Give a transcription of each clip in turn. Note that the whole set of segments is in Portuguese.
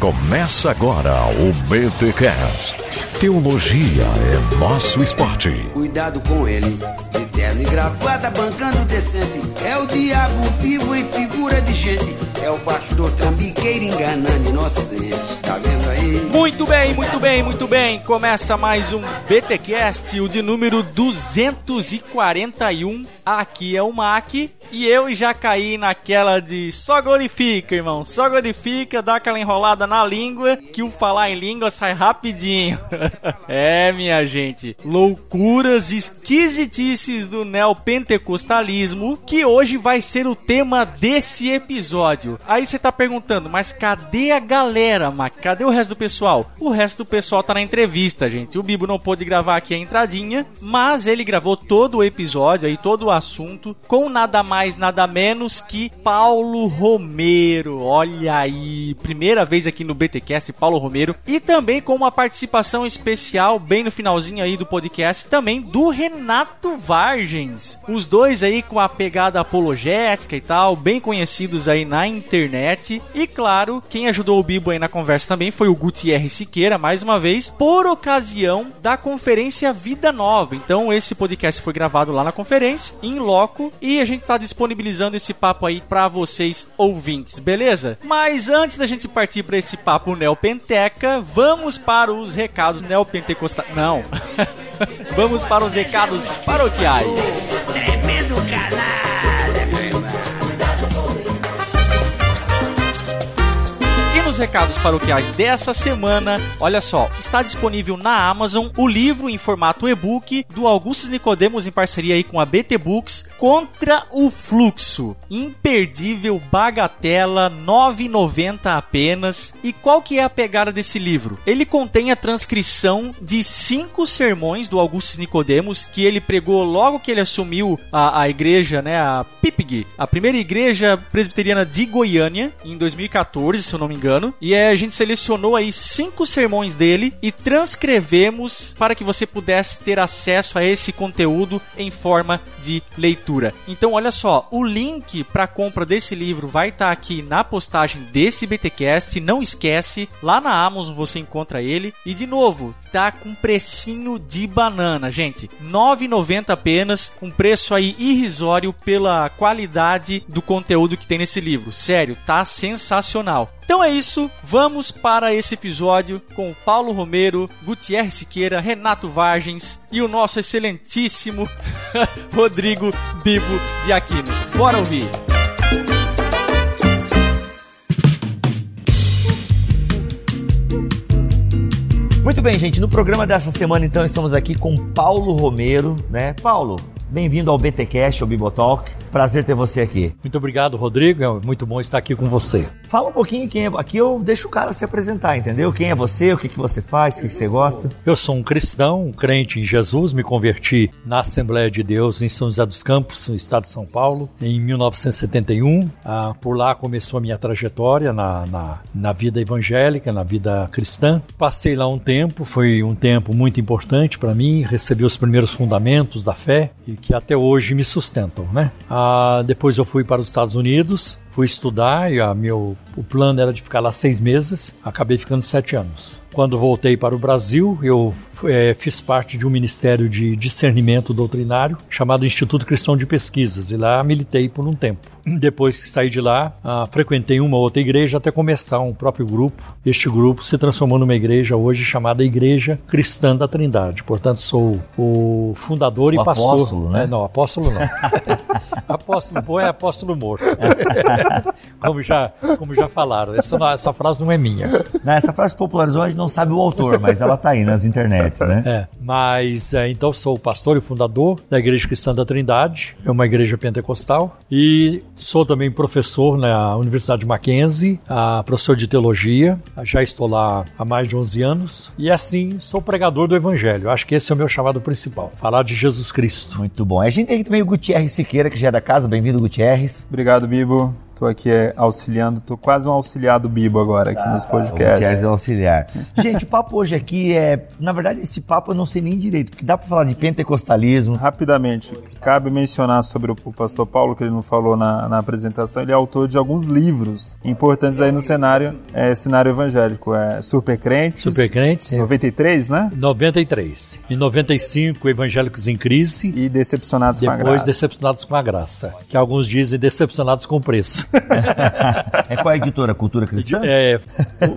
Começa agora o BTCast. Teologia é nosso esporte. Cuidado com ele, de terno e gravata, bancando decente. É o diabo vivo em figura de gente. É o pastor trambiqueiro enganando inocente. Tá vendo aí? Muito bem, muito bem, muito bem. Começa mais um BTcast, o de número 241. Aqui é o Mac e eu já caí naquela de só glorifica, irmão. Só glorifica, dá aquela enrolada na língua que o falar em língua sai rapidinho. é, minha gente, loucuras esquisitices do neopentecostalismo que hoje vai ser o tema desse episódio. Aí você tá perguntando, mas cadê a galera, Mac? Cadê o resto do pessoal? O resto do pessoal tá na entrevista, gente. O Bibo não pôde gravar aqui a entradinha, mas ele gravou todo o episódio aí, todo o assunto, com nada mais, nada menos que Paulo Romero. Olha aí, primeira vez aqui no BTcast, Paulo Romero. E também com uma participação especial, bem no finalzinho aí do podcast, também do Renato Vargens. Os dois aí com a pegada apologética e tal, bem conhecidos aí na internet. E claro, quem ajudou o Bibo aí na conversa também foi o Gutierre Siqueira, mais uma vez, por ocasião da conferência Vida Nova. Então, esse podcast foi gravado lá na conferência em loco e a gente está disponibilizando esse papo aí para vocês ouvintes, beleza? Mas antes da gente partir para esse papo neopenteca, vamos para os recados neopentecostais. Não. vamos para os recados paroquiais. Tremendo canalha, Nos recados paroquiais dessa semana, olha só, está disponível na Amazon o livro em formato e-book do Augusto Nicodemos em parceria aí com a BT Books Contra o Fluxo. Imperdível bagatela 9,90 apenas. E qual que é a pegada desse livro? Ele contém a transcrição de cinco sermões do Augusto Nicodemos que ele pregou logo que ele assumiu a, a igreja, né, a PIPG, a primeira igreja presbiteriana de Goiânia em 2014, se eu não me engano. E é, a gente selecionou aí cinco sermões dele e transcrevemos para que você pudesse ter acesso a esse conteúdo em forma de leitura. Então, olha só, o link para compra desse livro vai estar aqui na postagem desse BTcast. Não esquece, lá na Amazon você encontra ele. E de novo, tá com precinho de banana, gente. R$ 9,90 apenas, um preço aí irrisório pela qualidade do conteúdo que tem nesse livro. Sério, tá sensacional. Então é isso, vamos para esse episódio com Paulo Romero, Gutierre Siqueira, Renato Vargens e o nosso excelentíssimo Rodrigo Bibo de Aquino. Bora ouvir! Muito bem, gente. No programa dessa semana, então, estamos aqui com Paulo Romero, né? Paulo, bem-vindo ao BTcast, ao Bibotalk. Prazer ter você aqui. Muito obrigado, Rodrigo. É muito bom estar aqui com você. Fala um pouquinho quem é. Aqui eu deixo o cara se apresentar, entendeu? Quem é você, o que, que você faz, o que, que você gosta. Eu sou um cristão, um crente em Jesus. Me converti na Assembleia de Deus em São José dos Campos, no estado de São Paulo, em 1971. Ah, por lá começou a minha trajetória na, na, na vida evangélica, na vida cristã. Passei lá um tempo, foi um tempo muito importante para mim. Recebi os primeiros fundamentos da fé e que até hoje me sustentam, né? Ah, depois eu fui para os Estados Unidos, fui estudar e a meu, o plano era de ficar lá seis meses, acabei ficando sete anos. Quando voltei para o Brasil, eu é, fiz parte de um ministério de discernimento doutrinário chamado Instituto Cristão de Pesquisas e lá militei por um tempo. Depois que saí de lá, ah, frequentei uma outra igreja até começar um próprio grupo. Este grupo se transformou numa igreja hoje chamada Igreja Cristã da Trindade. Portanto, sou o fundador O e pastor. apóstolo, né? É, não, apóstolo não. apóstolo bom é apóstolo morto. como, já, como já falaram. Essa, não- essa frase não é minha. Né, Essa frase popularizou, a gente não sabe o autor, mas ela tá aí nas internets, né? É, mas é, então sou o pastor e fundador da Igreja Cristã da Trindade, é uma igreja pentecostal, e sou também professor na Universidade Mackenzie, ah, professor de teologia, já estou lá há mais de 11 anos, e assim sou pregador do Evangelho. Acho que esse é o meu chamado principal, falar de Jesus Cristo. Muito bom. A gente tem aqui também o Gutierre Siqueira, que já é da casa. Bem-vindo, Gutierrez. Obrigado, Bibo. Tô aqui é, auxiliando, tô quase um auxiliado Bibo agora aqui nos podcasts. Quer é auxiliar. Gente, o papo hoje aqui é, na verdade, esse papo eu não sei nem direito, porque dá para falar de pentecostalismo. Rapidamente, cabe mencionar sobre o, pastor Paulo que ele não falou na, na, apresentação, ele é autor de alguns livros importantes aí no cenário, é, cenário evangélico, é Supercrentes. Supercrentes, é. 93, né? 93. Em 95, Evangélicos em Crise. E Decepcionados Depois, com a Graça. Depois Decepcionados com a Graça, que alguns dizem Decepcionados com o Preço. é qual a editora? Cultura Cristã? É,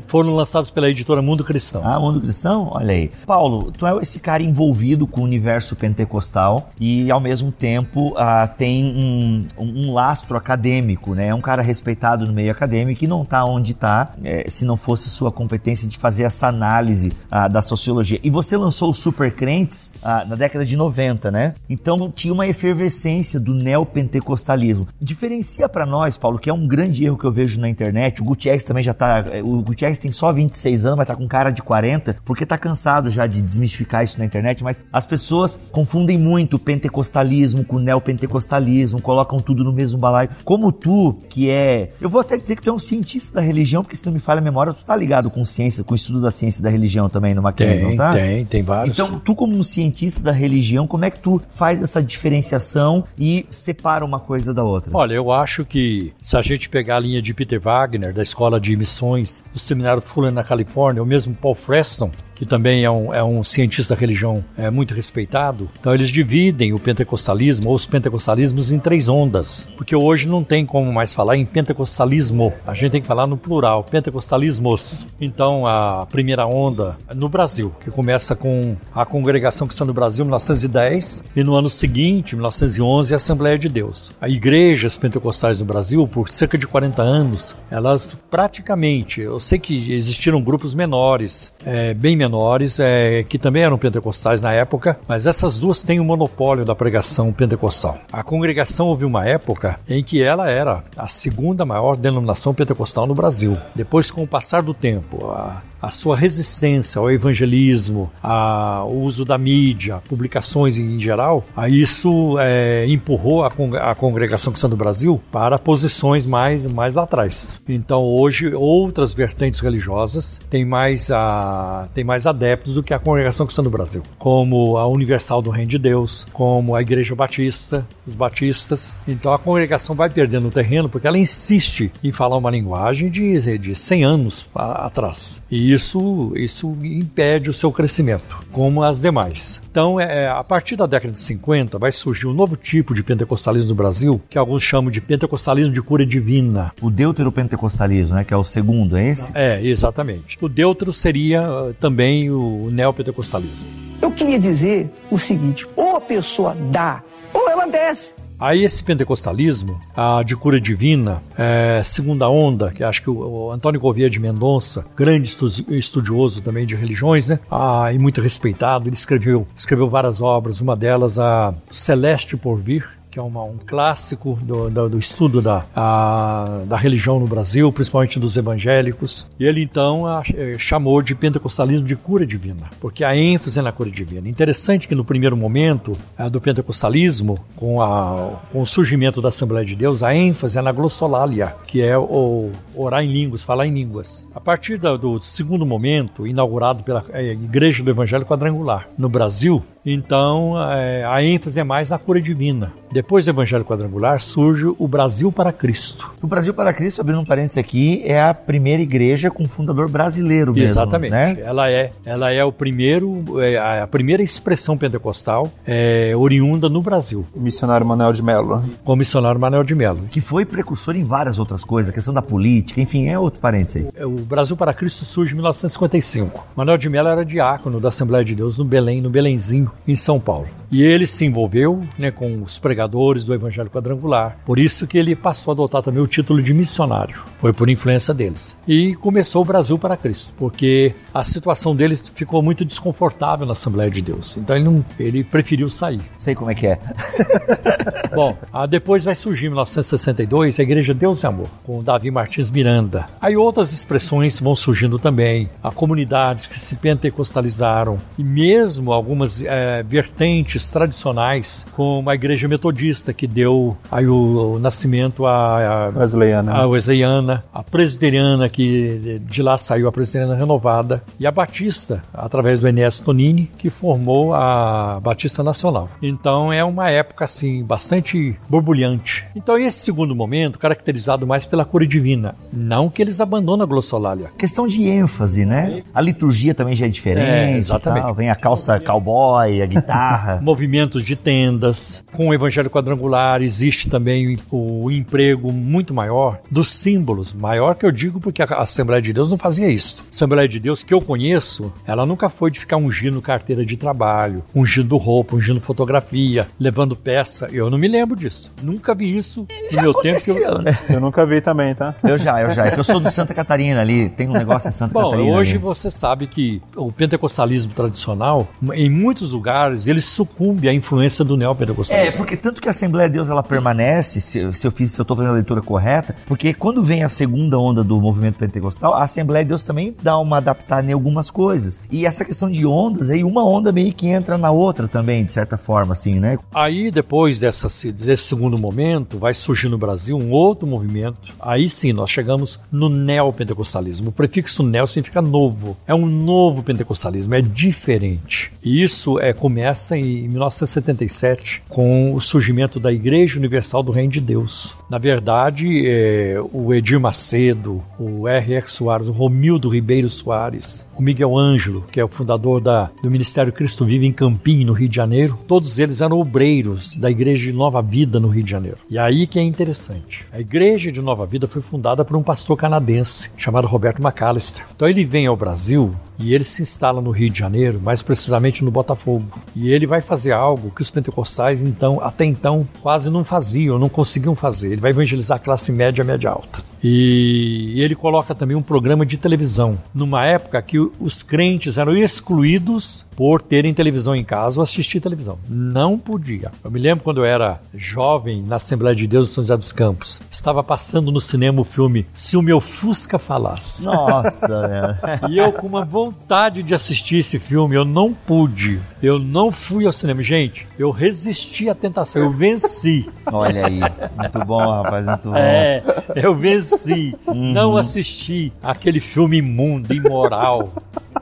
foram lançados pela editora Mundo Cristão. Ah, Mundo Cristão? Olha aí. Paulo, tu é esse cara envolvido com o universo pentecostal e ao mesmo tempo ah, tem um, um, lastro acadêmico, né? É um cara respeitado no meio acadêmico e não está onde está é, se não fosse sua competência de fazer essa análise ah, da sociologia. E você lançou o Super Crentes ah, na década de 90, né? Então tinha uma efervescência do neopentecostalismo. Diferencia para nós, Paulo, que é um grande erro que eu vejo na internet. O Gutierrez também já tá. O Gutierrez tem só 26 anos, mas tá com cara de 40, porque tá cansado já de desmistificar isso na internet. Mas as pessoas confundem muito o pentecostalismo com o neopentecostalismo, colocam tudo no mesmo balaio. Como tu, que é. Eu vou até dizer que tu é um cientista da religião, porque se não me falha a memória, tu tá ligado com ciência, com o estudo da ciência e da religião também no Mackenzie, não tá? Tem, tem vários. Então, tu, como um cientista da religião, como é que tu faz essa diferenciação e separa uma coisa da outra? Olha, eu acho que se a gente pegar a linha de Peter Wagner, da Escola de Missões do Seminário Fuller na Califórnia, ou mesmo Paul Freston, que também é um, é um cientista da religião é, muito respeitado. Então eles dividem o pentecostalismo ou os pentecostalismos em três ondas, porque hoje não tem como mais falar em pentecostalismo, a gente tem que falar no plural, pentecostalismos. Então a primeira onda no Brasil, que começa com a congregação que está no Brasil em 1910 e no ano seguinte, 1911, a Assembleia de Deus. As igrejas pentecostais no Brasil, por cerca de 40 anos, elas praticamente, eu sei que existiram grupos menores, é, bem menores menores, é, que também eram pentecostais na época, mas essas duas têm o um monopólio da pregação pentecostal. A congregação houve uma época em que ela era a segunda maior denominação pentecostal no Brasil. Depois, com o passar do tempo, a, a sua resistência ao evangelismo, ao uso da mídia, publicações em geral, a isso é, empurrou a, a congregação cristã do Brasil para posições mais, mais atrás. Então hoje outras vertentes religiosas têm mais, a, têm mais adeptos do que a congregação cristã do Brasil, como a Universal do Reino de Deus, como a Igreja Batista, os batistas. Então a congregação vai perdendo terreno porque ela insiste em falar uma linguagem de, de 100 anos atrás. E isso, isso impede o seu crescimento, como as demais. Então, é, é a partir da década de 50, vai surgir um novo tipo de pentecostalismo no Brasil, que alguns chamam de pentecostalismo de cura divina. O deuteropentecostalismo, né, que é o segundo, é esse? É, exatamente. O deutero seria uh, também o neopentecostalismo. Eu queria dizer o seguinte: ou a pessoa dá, ou ela desce. Aí esse pentecostalismo, a de cura divina, é, segunda onda, que acho que o, o Antônio Gouveia de Mendonça, grande estudioso também de religiões, né? Ah, e muito respeitado, ele escreveu, escreveu várias obras, uma delas a Celeste por Vir, que é uma, um clássico do, do, do estudo da, a, da religião no Brasil, principalmente dos evangélicos. E ele então a, eh, chamou de pentecostalismo de cura divina, porque a ênfase é na cura divina. Interessante que no primeiro momento a, do pentecostalismo, com, a, com o surgimento da Assembleia de Deus, a ênfase é na glossolalia, que é o orar em línguas, falar em línguas. A partir do, do segundo momento, inaugurado pela é, Igreja do Evangelho Quadrangular no Brasil, então é, a ênfase é mais na cura divina. Depois do Evangelho Quadrangular surge o Brasil para Cristo. O Brasil para Cristo, abrindo um parênteses aqui, é a primeira igreja com fundador brasileiro mesmo. Exatamente. Né? Ela é, ela é o primeiro, é a primeira expressão pentecostal é, oriunda no Brasil. O missionário Manuel de Mello. O missionário Manuel de Mello. Que foi precursor em várias outras coisas, a questão da política, enfim, é outro parênteses aí. O Brasil para Cristo surge em 1955. Manuel de Mello era diácono da Assembleia de Deus no Belém, no Belenzinho, em São Paulo. E ele se envolveu né, com os pregadores do Evangelho Quadrangular. Por isso que ele passou a adotar também o título de missionário. Foi por influência deles. E começou o Brasil para Cristo, porque a situação deles ficou muito desconfortável na Assembleia de Deus. Então ele, não, ele preferiu sair. Sei como é que é. Bom, depois vai surgir em 1962 a Igreja Deus e Amor, com Davi Martins Miranda. Aí outras expressões vão surgindo também. Há comunidades que se pentecostalizaram e mesmo algumas é, é, vertentes tradicionais, como a igreja metodista, que deu aí o, o nascimento à, à Wesleyana. a wesleyana, a presbiteriana, que de lá saiu a presbiteriana renovada, e a batista, através do Enéas Tonini, que formou a Batista Nacional. Então é uma época assim bastante borbulhante. Então esse segundo momento, caracterizado mais pela cor divina, não que eles abandonam a glossolalia. Questão de ênfase, né? A liturgia também já é diferente. É, exatamente. tal. Vem a calça cowboy, a guitarra. movimentos de tendas. Com o Evangelho Quadrangular existe também o emprego muito maior dos símbolos. Maior que eu digo porque a Assembleia de Deus não fazia isso. A Assembleia de Deus que eu conheço, ela nunca foi de ficar ungindo carteira de trabalho, ungindo roupa, ungindo fotografia, levando peça. Eu não me lembro disso. Nunca vi isso no meu tempo. Que eu... Né? Eu nunca vi também, tá? Eu já, eu já. É que eu sou do Santa Catarina ali. Tem um negócio em Santa Bom, Catarina. hoje ali. você sabe que o pentecostalismo tradicional, em muitos lugares, ele sucumbe à influência do É, neopentecostalismo. porque tanto que a Assembleia de Deus ela permanece, se, eu- se eu fiz, se eu tô fazendo a leitura correta, porque quando vem a segunda onda do movimento pentecostal, a Assembleia de Deus também dá uma adaptada em algumas coisas. E essa questão de ondas, aí uma onda meio que entra na outra também, de certa forma, assim, né? Aí, depois dessa, desse segundo momento, vai surgir no Brasil um outro movimento. Aí sim, nós chegamos no neopentecostalismo. O prefixo neo significa novo. É um novo pentecostalismo, é diferente. E isso é, começa em 1977, com o surgimento da Igreja Universal do Reino de Deus. Na verdade, é, o Edir Macedo, o R.R. Soares, o Romildo Ribeiro Soares, o Miguel Ângelo, que é o fundador da, do Ministério Cristo Vive em Campinho, no Rio de Janeiro, todos eles eram obreiros da Igreja de Nova Vida, no Rio de Janeiro. E aí que é interessante. A Igreja de Nova Vida foi fundada por um pastor canadense chamado Roberto McAllister. Então ele vem ao Brasil e ele se instala no Rio de Janeiro, mais precisamente no Botafogo. E ele vai fazer algo que os pentecostais, então, até então, quase não faziam, não conseguiam fazer. Ele vai evangelizar a classe média, média alta. E ele coloca também um programa de televisão, numa época que os crentes eram excluídos por terem televisão em casa ou assistir televisão. Não podia. Eu me lembro quando eu era jovem na Assembleia de Deus de São José dos Campos, estava passando no cinema o filme Se o Meu Fusca Falasse. Nossa, né? E eu com uma vontade de assistir esse filme, eu não pude. Eu não fui ao cinema. Gente, eu resisti à tentação, eu venci. Olha aí. Muito bom, rapaz, muito bom. É, eu venci. Não assisti aquele filme imundo, imoral,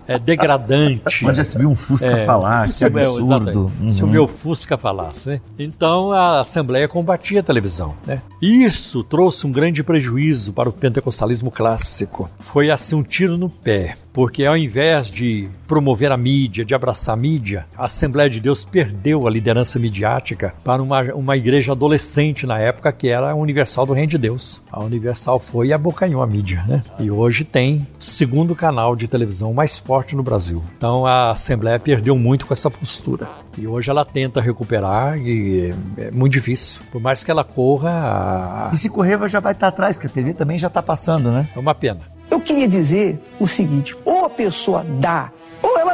é, degradante. Onde já se viu um Fusca É, falar, que se o meu- absurdo. exatamente. Se o Uhum. meu Fusca falasse, né? Então a Assembleia combatia a televisão, né? Isso trouxe um grande prejuízo para o pentecostalismo clássico. Foi assim um tiro no pé, porque ao invés de promover a mídia, de abraçar a mídia, a Assembleia de Deus perdeu a liderança midiática para uma, uma igreja adolescente na época que era a Universal do Reino de Deus. A Universal foi e abocanhou a mídia, né? E hoje tem o segundo canal de televisão mais forte no Brasil. Então a Assembleia perdeu muito com essa postura. E hoje ela tenta recuperar e é muito difícil. Por mais que ela corra, a- E se correr, já vai estar atrás, que a TV também já está passando, né? é uma pena. Eu queria dizer o seguinte: ou a pessoa dá,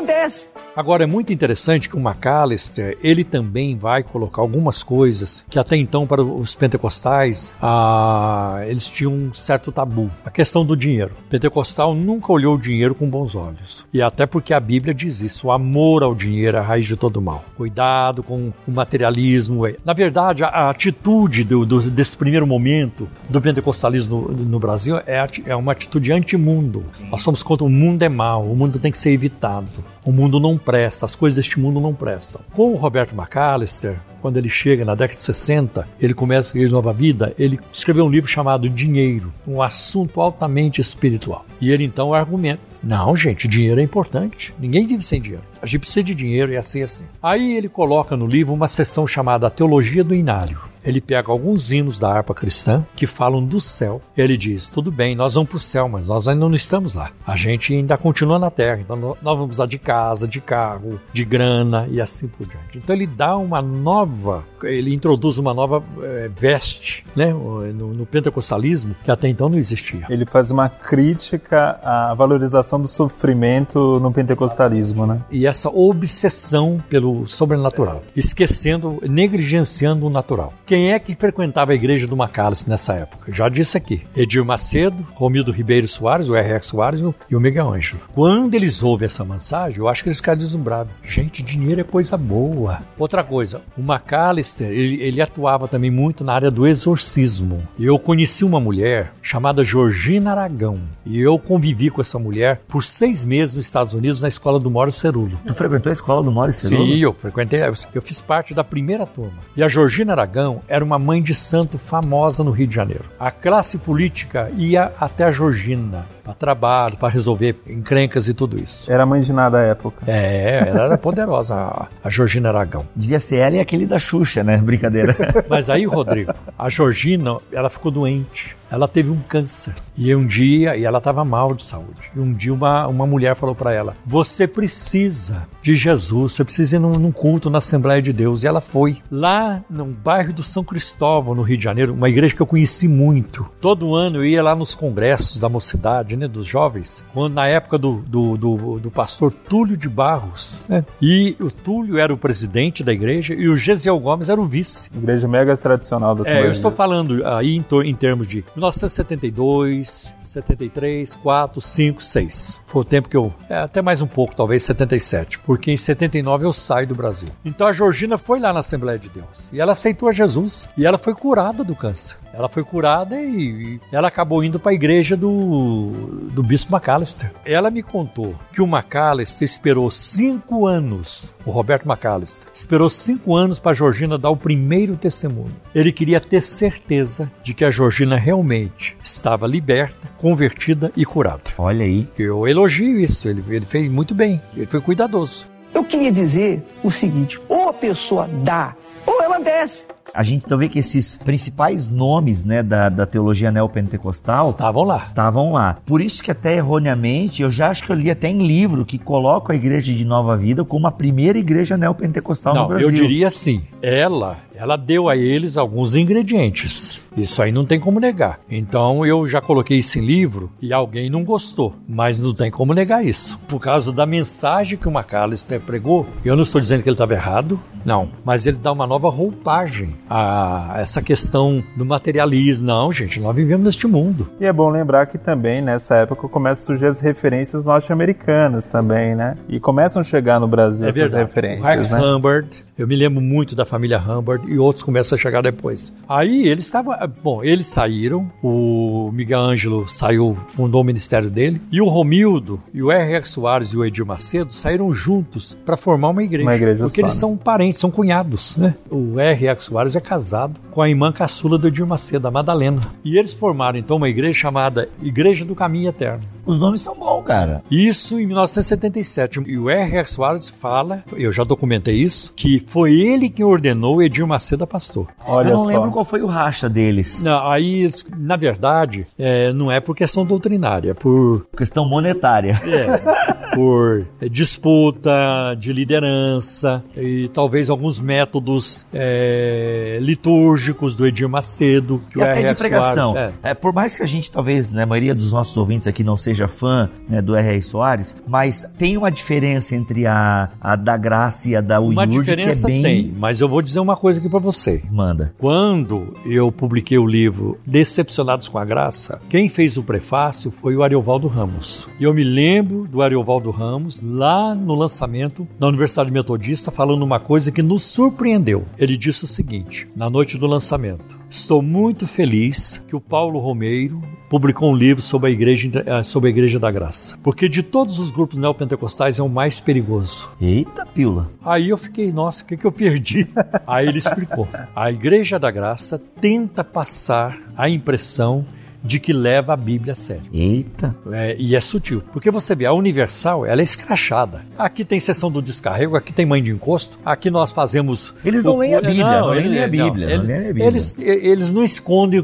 desce. Agora é muito interessante que o McAllister ele também vai colocar algumas coisas que até então para os pentecostais ah, eles tinham um certo tabu. A questão do dinheiro. O pentecostal nunca olhou o dinheiro com bons olhos. E até porque a Bíblia diz isso: o amor ao dinheiro é a raiz de todo mal. Cuidado com o materialismo. Na verdade, a, a atitude do- do- desse primeiro momento do pentecostalismo no, no Brasil é, é uma atitude antimundo. Nós somos contra o mundo é mal, o mundo tem que ser evitado. O mundo não presta, as coisas deste mundo não prestam. Com o Roberto McAllister, quando ele chega na década de 60, ele começa a escrever Nova Vida, ele escreveu um livro chamado Dinheiro, um assunto altamente espiritual. E ele então argumenta: não, gente, dinheiro é importante. Ninguém vive sem dinheiro. A gente precisa de dinheiro e assim assim. Aí ele coloca no livro uma seção chamada Teologia do Inário. Ele pega alguns hinos da harpa cristã que falam do céu. Ele diz: tudo bem, nós vamos para o céu, mas nós ainda não estamos lá. A gente ainda continua na terra. Então nós vamos precisar de casa, de carro, de grana e assim por diante. Então ele dá uma nova, ele introduz uma nova eh, veste né, no, no pentecostalismo que até então não existia. Ele faz uma crítica à valorização do sofrimento no pentecostalismo, né? e essa obsessão pelo sobrenatural, esquecendo, negligenciando o natural. Quem é que frequentava a igreja do Macalester nessa época? Já disse aqui. Edir Macedo, Romildo Ribeiro Soares, o R.X. Soares e o Miguel Ângelo. Quando eles ouvem essa mensagem, eu acho que eles ficaram deslumbrados. Gente, dinheiro é coisa boa. Outra coisa, o Macalester, ele, ele atuava também muito na área do exorcismo. Eu conheci uma mulher chamada Georgina Aragão. E eu convivi com essa mulher por seis meses nos Estados Unidos na escola do Mauro Cerulo. Tu frequentou a escola do Mauro Cerulo? Sim, eu frequentei. Eu fiz parte da primeira turma. E a Georgina Aragão era uma mãe de santo famosa no Rio de Janeiro. A classe política ia até a Georgina para trabalho, para resolver encrencas e tudo isso. Era mãe de nada à época. É, ela era poderosa, a, Georgina Aragão. Devia ser ela e aquele da Xuxa, né? Brincadeira. Mas aí, Rodrigo, a Georgina, ela ficou doente ela teve um câncer. E um dia, e ela estava mal de saúde. E um dia uma, uma mulher falou para ela: Você precisa de Jesus, você precisa ir num, num, culto na Assembleia de Deus. E ela foi lá no bairro do São Cristóvão, no Rio de Janeiro, uma igreja que eu conheci muito. Todo ano eu ia lá nos congressos da mocidade, né, dos jovens, quando, na época do, do, do, do pastor Túlio de Barros. Né? E o Túlio era o presidente da igreja e o Gesiel Gomes era o vice. Igreja mega tradicional da Assembleia. É, eu estou falando aí em, em termos de 1972, 73, 4, 5, 6. Foi o tempo que eu. É, até mais um pouco, talvez 77. Porque em 79 eu saio do Brasil. Então a Georgina foi lá na Assembleia de Deus. E ela aceitou a Jesus. E ela foi curada do câncer. Ela foi curada e, ela acabou indo para a igreja do, do Bispo McAllister. Ela me contou que o McAllister esperou cinco anos, o Roberto McAllister, esperou cinco anos para a Georgina dar o primeiro testemunho. Ele queria ter certeza de que a Georgina realmente estava liberta, convertida e curada. Olha aí. Eu elogio isso, ele, ele fez muito bem, ele foi cuidadoso. Eu queria dizer o seguinte: ou a pessoa dá, ou ela desce a gente então vê que esses principais nomes né, da, da teologia neopentecostal estavam lá. Estavam lá. Por isso que até erroneamente, eu já acho que eu li até em livro que coloca a igreja de Nova Vida como a primeira igreja neopentecostal Não, no Brasil. Eu diria assim, ela, ela deu a eles alguns ingredientes. Isso aí não tem como negar. Então eu já coloquei isso em livro e alguém não gostou, mas não tem como negar isso. Por causa da mensagem que o McAllister pregou, eu não estou dizendo que ele estava errado, não, mas ele dá uma nova roupagem a essa questão do materialismo. Não, gente, nós vivemos neste mundo. E é bom lembrar que também nessa época começam a surgir as referências norte-americanas também, né? E começam a chegar no Brasil é essas verdade. referências. Rex né? Humbert, eu me lembro muito da família Humbert e outros começam a chegar depois. Aí eles estavam. Bom, eles saíram, o Miguel Ângelo saiu, fundou o ministério dele, e o Romildo, e o R.R. Soares e o Edir Macedo saíram juntos para formar uma igreja. Uma igreja Porque só, eles né? são parentes, são cunhados, né? O R.R. Soares é casado com a irmã caçula do Edir Macedo, a Madalena. E eles formaram então uma igreja chamada Igreja do Caminho Eterno. Os nomes são bons, cara. Isso em 1977. E o R.R. Soares fala, eu já documentei isso, que foi ele quem ordenou Edir Macedo a pastor. Olha eu não só. lembro qual foi o racha deles. Não, aí, na verdade, é, não é por questão doutrinária, é por, Questão monetária. é, por disputa de liderança e talvez alguns métodos é, litúrgicos do Edir Macedo. Que E o até R.R. de pregação. Soares, é. É, por mais que a gente, talvez, né, a maioria dos nossos ouvintes aqui não seja fã né, do R.R. Soares, mas tem uma diferença entre a, a da Graça e a da Uma Uyurd, que é diferença bem... tem, mas eu vou dizer uma coisa aqui para você. Manda. Quando eu publiquei o livro Decepcionados com a Graça, quem fez o prefácio foi o Ariovaldo Ramos. E eu me lembro do Ariovaldo Ramos lá no lançamento da Universidade Metodista falando uma coisa que nos surpreendeu. Ele disse o seguinte, na noite do lançamento: Estou muito feliz que o Paulo Romeiro publicou um livro sobre a Igreja, eh, sobre a igreja da Graça, porque de todos os grupos neopentecostais é o mais perigoso. Eita, pila. Aí eu fiquei, nossa, o que, que eu perdi? Aí ele explicou. A Igreja da Graça tenta passar a impressão de que leva a Bíblia a sério. Eita. É, e é sutil. Porque você vê, a Universal, ela é escrachada. Aqui tem sessão do descarrego, aqui tem mãe de encosto, aqui nós fazemos... Eles não o- leem a Bíblia, não leem eles- a Bíblia, não eles, Bíblia. Eles, eles não escondem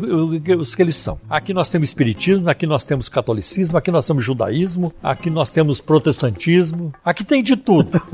os que eles são. Aqui nós temos espiritismo, aqui nós temos catolicismo, aqui nós temos judaísmo, aqui nós temos protestantismo, aqui tem de tudo.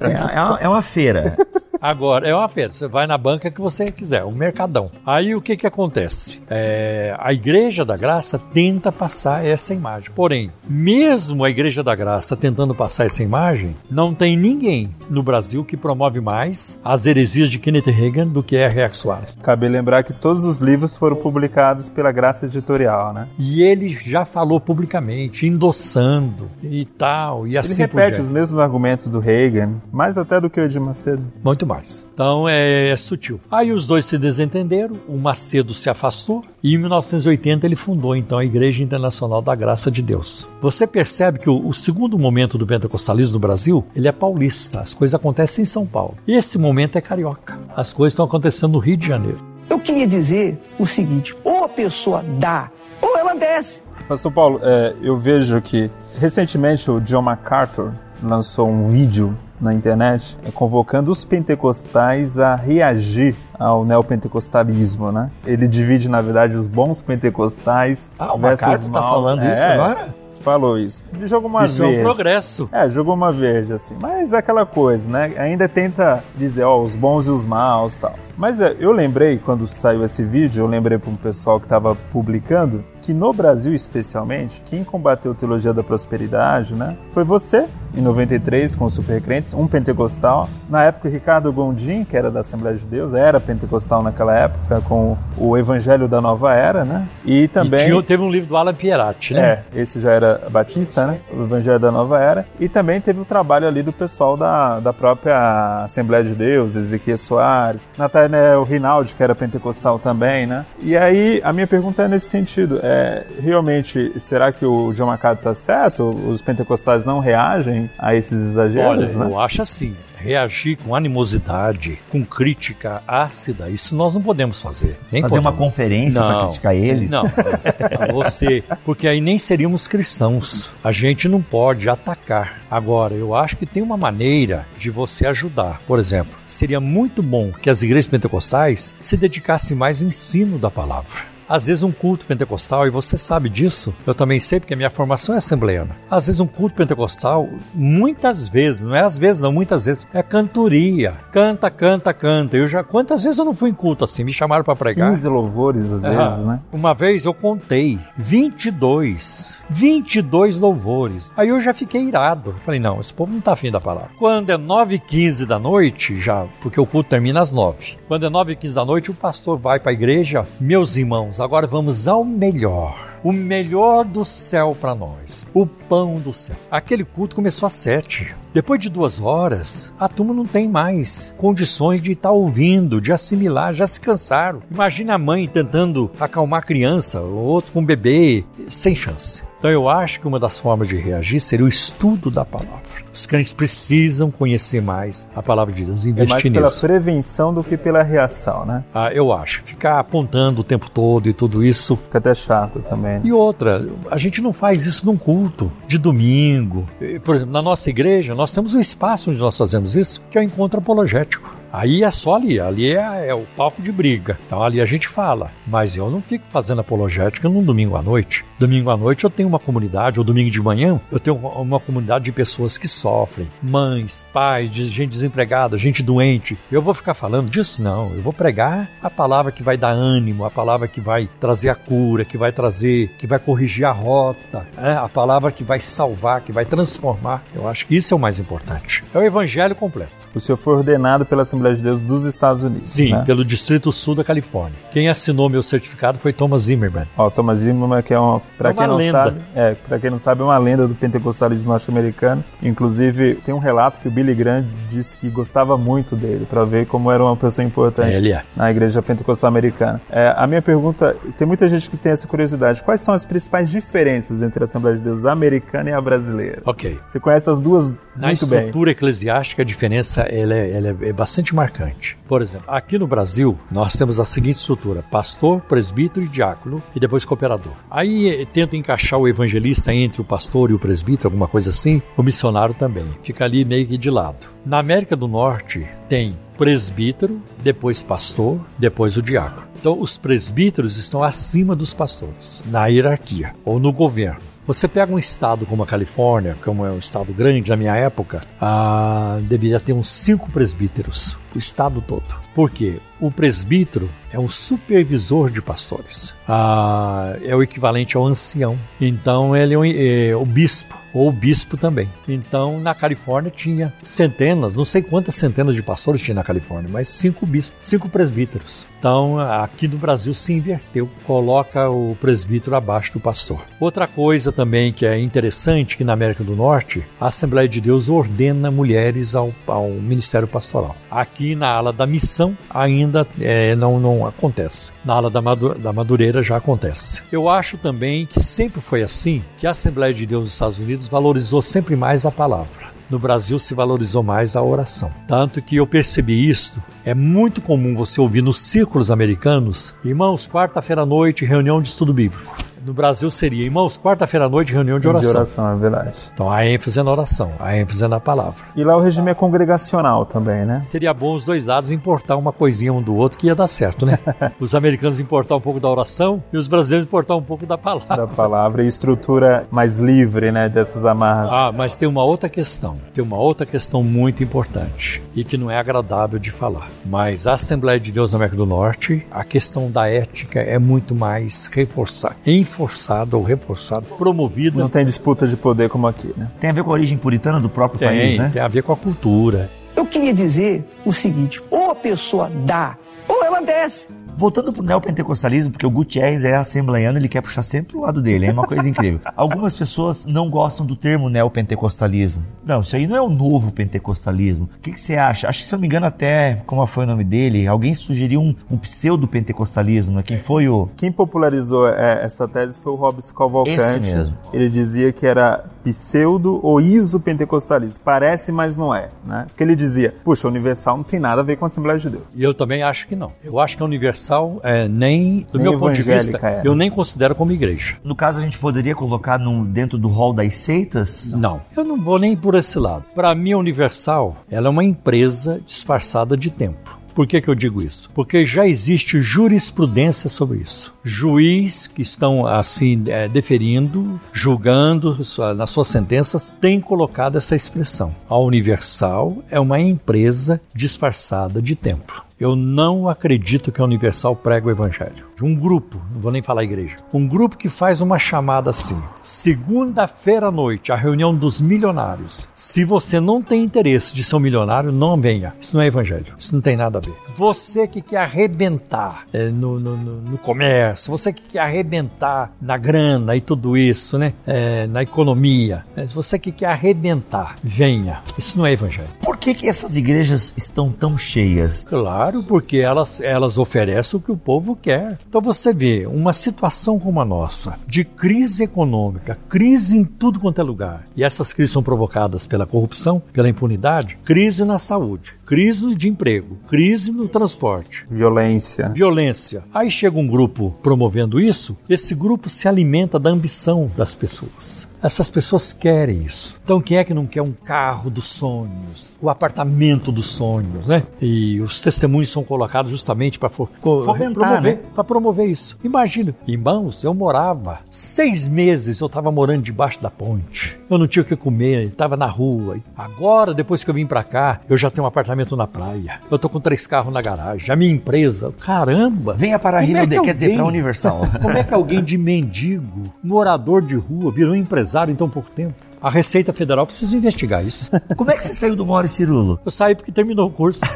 É, é uma, é uma feira. Agora, é uma feira. Você vai na banca que você quiser, um mercadão. Aí o que que acontece? É, a Igreja da Graça tenta passar essa imagem. Porém, mesmo a Igreja da Graça tentando passar essa imagem, não tem ninguém no Brasil que promove mais as heresias de Kenneth Reagan do que R.R. Soares. Cabe lembrar que todos os livros foram publicados pela Graça Editorial, né? E ele já falou publicamente, endossando e tal, e Ele assim por repete os mesmos argumentos do Reagan, mais até do que o Edir Macedo. Muito mais. Então é, é sutil. Aí os dois se desentenderam, o Macedo se afastou e em 1980 ele fundou então a Igreja Internacional da Graça de Deus. Você percebe que o, o segundo momento do pentecostalismo no Brasil, ele é paulista. As coisas acontecem em São Paulo. Esse momento é carioca. As coisas estão acontecendo no Rio de Janeiro. Eu queria dizer o seguinte: ou a pessoa dá, ou ela desce. Pastor Paulo, é, eu vejo que recentemente o John MacArthur lançou um vídeo na internet é, convocando os pentecostais a reagir ao neopentecostalismo, né? Ele divide, na verdade, os bons pentecostais Ah, o versus Macarthur tá maus. falando isso É, agora? Falou isso. Jogou uma Isso é verde. um progresso. É, jogou uma verde, assim. Mas é aquela coisa, né? Ainda tenta dizer, ó, os bons e os maus tal. Mas é, eu lembrei, quando saiu esse vídeo, eu lembrei para um pessoal que estava publicando, que no Brasil especialmente, quem combateu a teologia da prosperidade, né? Foi você, em 93, com os supercrentes, um pentecostal. Na época, Ricardo Gondim, que era da Assembleia de Deus, era pentecostal naquela época, com o Evangelho da Nova Era, né? E também... E tinha- teve um livro do Alan Pieratti, né? É, esse já era Batista, né? O Evangelho da Nova Era. E também teve o trabalho ali do pessoal da, da própria Assembleia de Deus, Ezequiel Soares, Nathanael Rinaldi, que era pentecostal também, né? E aí, a minha pergunta é nesse sentido. É, realmente, será que o John MacArthur tá certo? Os pentecostais não reagem a esses Olha, exageros, né? eu acho assim, reagir com animosidade, com crítica ácida, isso nós não podemos fazer. Nem Fazer uma podemos. conferência para criticar eles? Não, não, você, porque aí nem seríamos cristãos. A gente não pode atacar. Agora, eu acho que tem uma maneira de você ajudar. Por exemplo, seria muito bom que as igrejas pentecostais se dedicassem mais ao ensino da palavra. Às vezes um culto pentecostal, e você sabe disso, eu também sei porque a minha formação é assembleana. Às vezes um culto pentecostal, muitas vezes, não é às vezes não, muitas vezes, é cantoria. Canta, canta, canta. Eu já, quantas vezes eu não fui em culto assim, me chamaram para pregar? 15 louvores, às Ah, vezes, né? Uma vez eu contei 22. 22 louvores. Aí eu já fiquei irado. Falei, não, esse povo não tá afim da palavra. Quando é 9 e 15 da noite, já, porque o culto termina às 9. Quando é 9 e 15 da noite, o pastor vai para a igreja. Meus irmãos, agora vamos ao melhor. O melhor do céu para nós. O pão do céu. Aquele culto começou às 7. Depois de duas horas, a turma não tem mais condições de estar ouvindo, de assimilar, já se cansaram. Imagina a mãe tentando acalmar a criança, outro com o bebê, sem chance. Então eu acho que uma das formas de reagir seria o estudo da palavra. Os crentes precisam conhecer mais a palavra de Deus, É mais investir pela nisso. prevenção do que pela reação, né? Ah, eu acho. Ficar apontando o tempo todo e tudo isso Fica até chato também. né? e outra, a gente não faz isso num culto de domingo. Por exemplo, na nossa igreja, nós temos um espaço onde nós fazemos isso, que é o encontro apologético. Aí é só ali, ali é, é o palco de briga. Então ali a gente fala. Mas eu não fico fazendo apologética num domingo à noite. Domingo à noite eu tenho uma comunidade, ou domingo de manhã eu tenho uma comunidade de pessoas que sofrem. Mães, pais, gente desempregada, gente doente. Eu vou ficar falando disso? Não. Eu vou pregar a palavra que vai dar ânimo, a palavra que vai trazer a cura, que vai trazer, que vai corrigir a rota, é, a palavra que vai salvar, que vai transformar. Eu acho que isso é o mais importante. É o evangelho completo. O senhor foi ordenado pela Assembleia de Deus dos Estados Unidos. Sim, né? pelo Distrito Sul da Califórnia. Quem assinou meu certificado foi Thomas Zimmerman. Ó, Thomas Zimmerman, que é uma, para É quem não lenda. sabe, é, para quem não sabe, é uma lenda do pentecostalismo norte-americano. Inclusive, tem um relato que o Billy Graham disse que gostava muito dele, para ver como era uma pessoa importante é. na igreja pentecostal americana. É, a minha pergunta, tem muita gente que tem essa curiosidade, quais são as principais diferenças entre a Assembleia de Deus americana e a brasileira? Ok. Você conhece as duas Na muito bem. estrutura eclesiástica, a diferença ela é, ela é bastante marcante. Por exemplo, aqui no Brasil, nós temos a seguinte estrutura: pastor, presbítero e diácono, e depois cooperador. Aí eh, tenta encaixar o evangelista entre o pastor e o presbítero, alguma coisa assim, o missionário também. Fica ali meio que de lado. Na América do Norte, tem presbítero, depois pastor, depois o diácono. Então, os presbíteros estão acima dos pastores, na hierarquia ou no governo. Você pega um estado como a Califórnia, como é um estado grande na minha época, ah, deveria ter uns cinco presbíteros. O estado todo. Por quê? O presbítero é um supervisor de pastores. Ah, é o equivalente ao ancião. Então ele é, um, é o bispo ou o bispo também. Então, na Califórnia tinha centenas, não sei quantas centenas de pastores tinha na Califórnia, mas cinco bispos, cinco presbíteros. Então, aqui no Brasil se inverteu, coloca o presbítero abaixo do pastor. Outra coisa também que é interessante que na América do Norte, a Assembleia de Deus ordena mulheres ao, ao ministério pastoral. Aqui na ala da missão ainda é, não, não acontece. Na ala da, da Madureira já acontece. Eu acho também que sempre foi assim que a Assembleia de Deus dos Estados Unidos valorizou sempre mais a palavra. No Brasil se valorizou mais a oração. Tanto que eu percebi isto. É muito comum você ouvir nos círculos americanos, irmãos, quarta-feira à noite, reunião de estudo bíblico no Brasil seria, irmãos, quarta-feira à noite, reunião de oração. De oração, é verdade. Então a ênfase é na oração, a ênfase é na palavra. E lá o regime é congregacional também, né? Seria bom os dois lados importar uma coisinha um do outro que ia dar certo, né? os americanos importar um pouco da oração e os brasileiros importar um pouco da palavra. Da palavra e estrutura mais livre, né, dessas amarras. Ah, mas tem uma outra questão, tem uma outra questão muito importante e que não é agradável de falar. Mas a Assembleia de Deus na América do Norte, a questão da ética é muito mais reforçada forçada ou reforçada, promovida. Não tem disputa de poder como aqui, né? Tem a ver com a origem puritana do próprio tem, país, né? Tem a ver com a cultura. Eu queria dizer o seguinte: ou a pessoa dá, ou ela desce. Voltando pro neopentecostalismo, porque o Gutierrez é assembleiano, ele quer puxar sempre o lado dele, é uma coisa incrível. Algumas pessoas não gostam do termo neopentecostalismo. Não, isso aí não é o novo pentecostalismo. O que, que você acha? Acho que, se eu não me engano, até, como foi o nome dele, alguém sugeriu um, um pseudo-pentecostalismo, né? Quem foi o... Quem popularizou é, essa tese foi o Robson Cavalcante. Esse mesmo. Ele dizia que era pseudo ou isopentecostalismo. Parece, mas não é, né? Porque ele dizia, puxa, Universal não tem nada a ver com a Assembleia de Deus. E eu também acho que não. Eu acho que a Universal é, nem, do nem meu ponto de vista, era. eu nem considero como igreja. No caso, a gente poderia colocar no, dentro do rol das seitas? Não, eu não vou nem por esse lado. Para mim, a Universal, ela é uma empresa disfarçada de tempo. Por que, que eu digo isso? Porque já existe jurisprudência sobre isso. Juiz que estão assim é, deferindo, julgando nas suas sentenças, tem colocado essa expressão. A Universal é uma empresa disfarçada de templo. Eu não acredito que a Universal prega o Evangelho. Um grupo, não vou nem falar igreja, um grupo que faz uma chamada assim: segunda-feira à noite, a reunião dos milionários. Se você não tem interesse de ser um milionário, não venha. Isso não é Evangelho. Isso não tem nada a ver. Você que quer arrebentar é, no, no, no, comércio, você que quer arrebentar na grana e tudo isso, né? É, na economia, é, você que quer arrebentar, venha. Isso não é Evangelho. Por que, que essas igrejas estão tão cheias? Claro Porque elas, elas oferecem o que o povo quer. Então você vê uma situação como a nossa, de crise econômica, crise em tudo quanto é lugar. E essas crises são provocadas pela corrupção, pela impunidade, crise na saúde, crise de emprego, crise no transporte, violência. Violência. Aí chega um grupo promovendo isso, esse grupo se alimenta da ambição das pessoas. Essas pessoas querem isso. Então, quem é que não quer um carro dos sonhos, o apartamento dos sonhos, né? E os testemunhos são colocados justamente para promover, né? para promover isso. Imagina, irmãos, eu morava seis meses, eu estava morando debaixo da ponte. Eu não tinha o que comer, estava na rua. Agora, depois que eu vim para cá, eu já tenho um apartamento na praia. Eu tô com três carros na garagem. A minha empresa, caramba! Venha para a Rio é quer dizer, para a Universal. Como é que alguém de mendigo, morador de rua, virou empresário? Empresário em tão pouco tempo. A Receita Federal precisa investigar isso. Como é que você saiu do Mori Cirulo? Eu saí porque terminou o curso.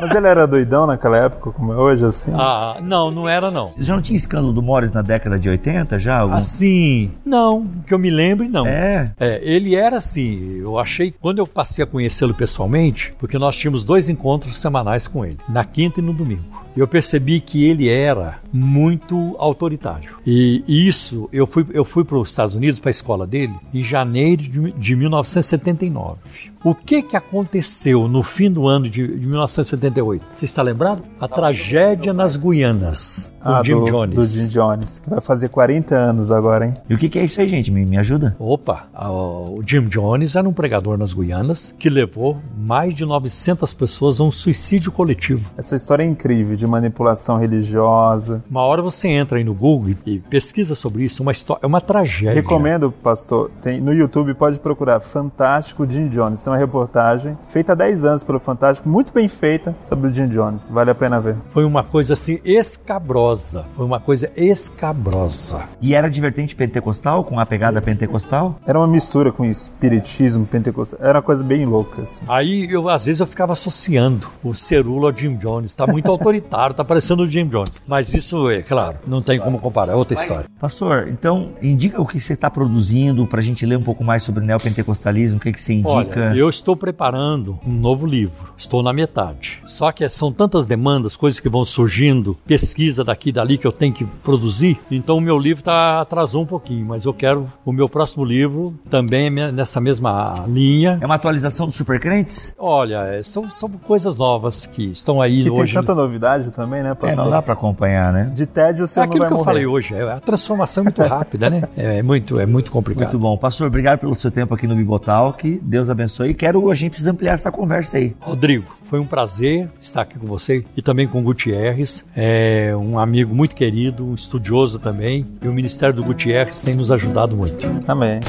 Mas ele era doidão naquela época, como é hoje, assim? Ah, não, não era não. Já não tinha escândalo do Morris na década de 80 já? Algum... Assim, não, que eu me lembre, não. É? é? Ele era assim, eu achei, quando eu passei a conhecê-lo pessoalmente, porque nós tínhamos dois encontros semanais com ele, na quinta e no domingo eu percebi que ele era muito autoritário. E isso, eu fui, eu fui para os Estados Unidos, para a escola dele, em janeiro de, de 1979. O que, que aconteceu no fim do ano de, de 1978? Você está lembrado? A tragédia nas Guianas. Do ah, Jim do, Jones. Do Jim Jones, que vai fazer 40 anos agora, hein? E o que, que é isso aí, gente? Me, me ajuda? Opa, o Jim Jones era um pregador nas Guianas que levou mais de 900 pessoas a um suicídio coletivo. Essa história é incrível, de manipulação religiosa. Uma hora você entra aí no Google e pesquisa sobre isso, uma história, é uma tragédia. Recomendo, pastor, tem, no YouTube pode procurar Fantástico Jim Jones. Uma reportagem feita há 10 anos pelo Fantástico, muito bem feita, sobre o Jim Jones. Vale a pena ver. Foi uma coisa assim escabrosa. Foi uma coisa escabrosa. E era divertente pentecostal, com a pegada pentecostal? Era uma mistura com espiritismo pentecostal. Era uma coisa bem louca. Assim. Aí, eu, às vezes, eu ficava associando o Cerula ao Jim Jones. Tá muito autoritário, tá parecendo o Jim Jones. Mas isso, é claro, não tem como comparar. É outra história. Pastor, então, indica o que você está produzindo para a gente ler um pouco mais sobre neopentecostalismo. O que, que você indica? Olha, eu estou preparando um novo livro. Estou na metade. Só que são tantas demandas, coisas que vão surgindo, pesquisa daqui e dali que eu tenho que produzir. Então, o meu livro tá, atrasou um pouquinho, mas eu quero o meu próximo livro também é nessa mesma linha. É uma atualização do Supercrentes? Olha, é, são, são coisas novas que estão aí Que hoje. tem tanta novidade também, né, É, pastor? não dá para acompanhar, né? De tédio você É não aquilo vai que eu morrer. falei hoje, é, a transformação é muito rápida, né? É, é muito, é muito complicado. Muito bom. Pastor, obrigado pelo seu tempo aqui no Bibotal. Que Deus abençoe. E quero, a gente precisa ampliar essa conversa aí. Rodrigo, foi um prazer estar aqui com você e também com o Gutierrez, é um amigo muito querido, um estudioso também, e o Ministério do Gutierrez tem nos ajudado muito. Amém.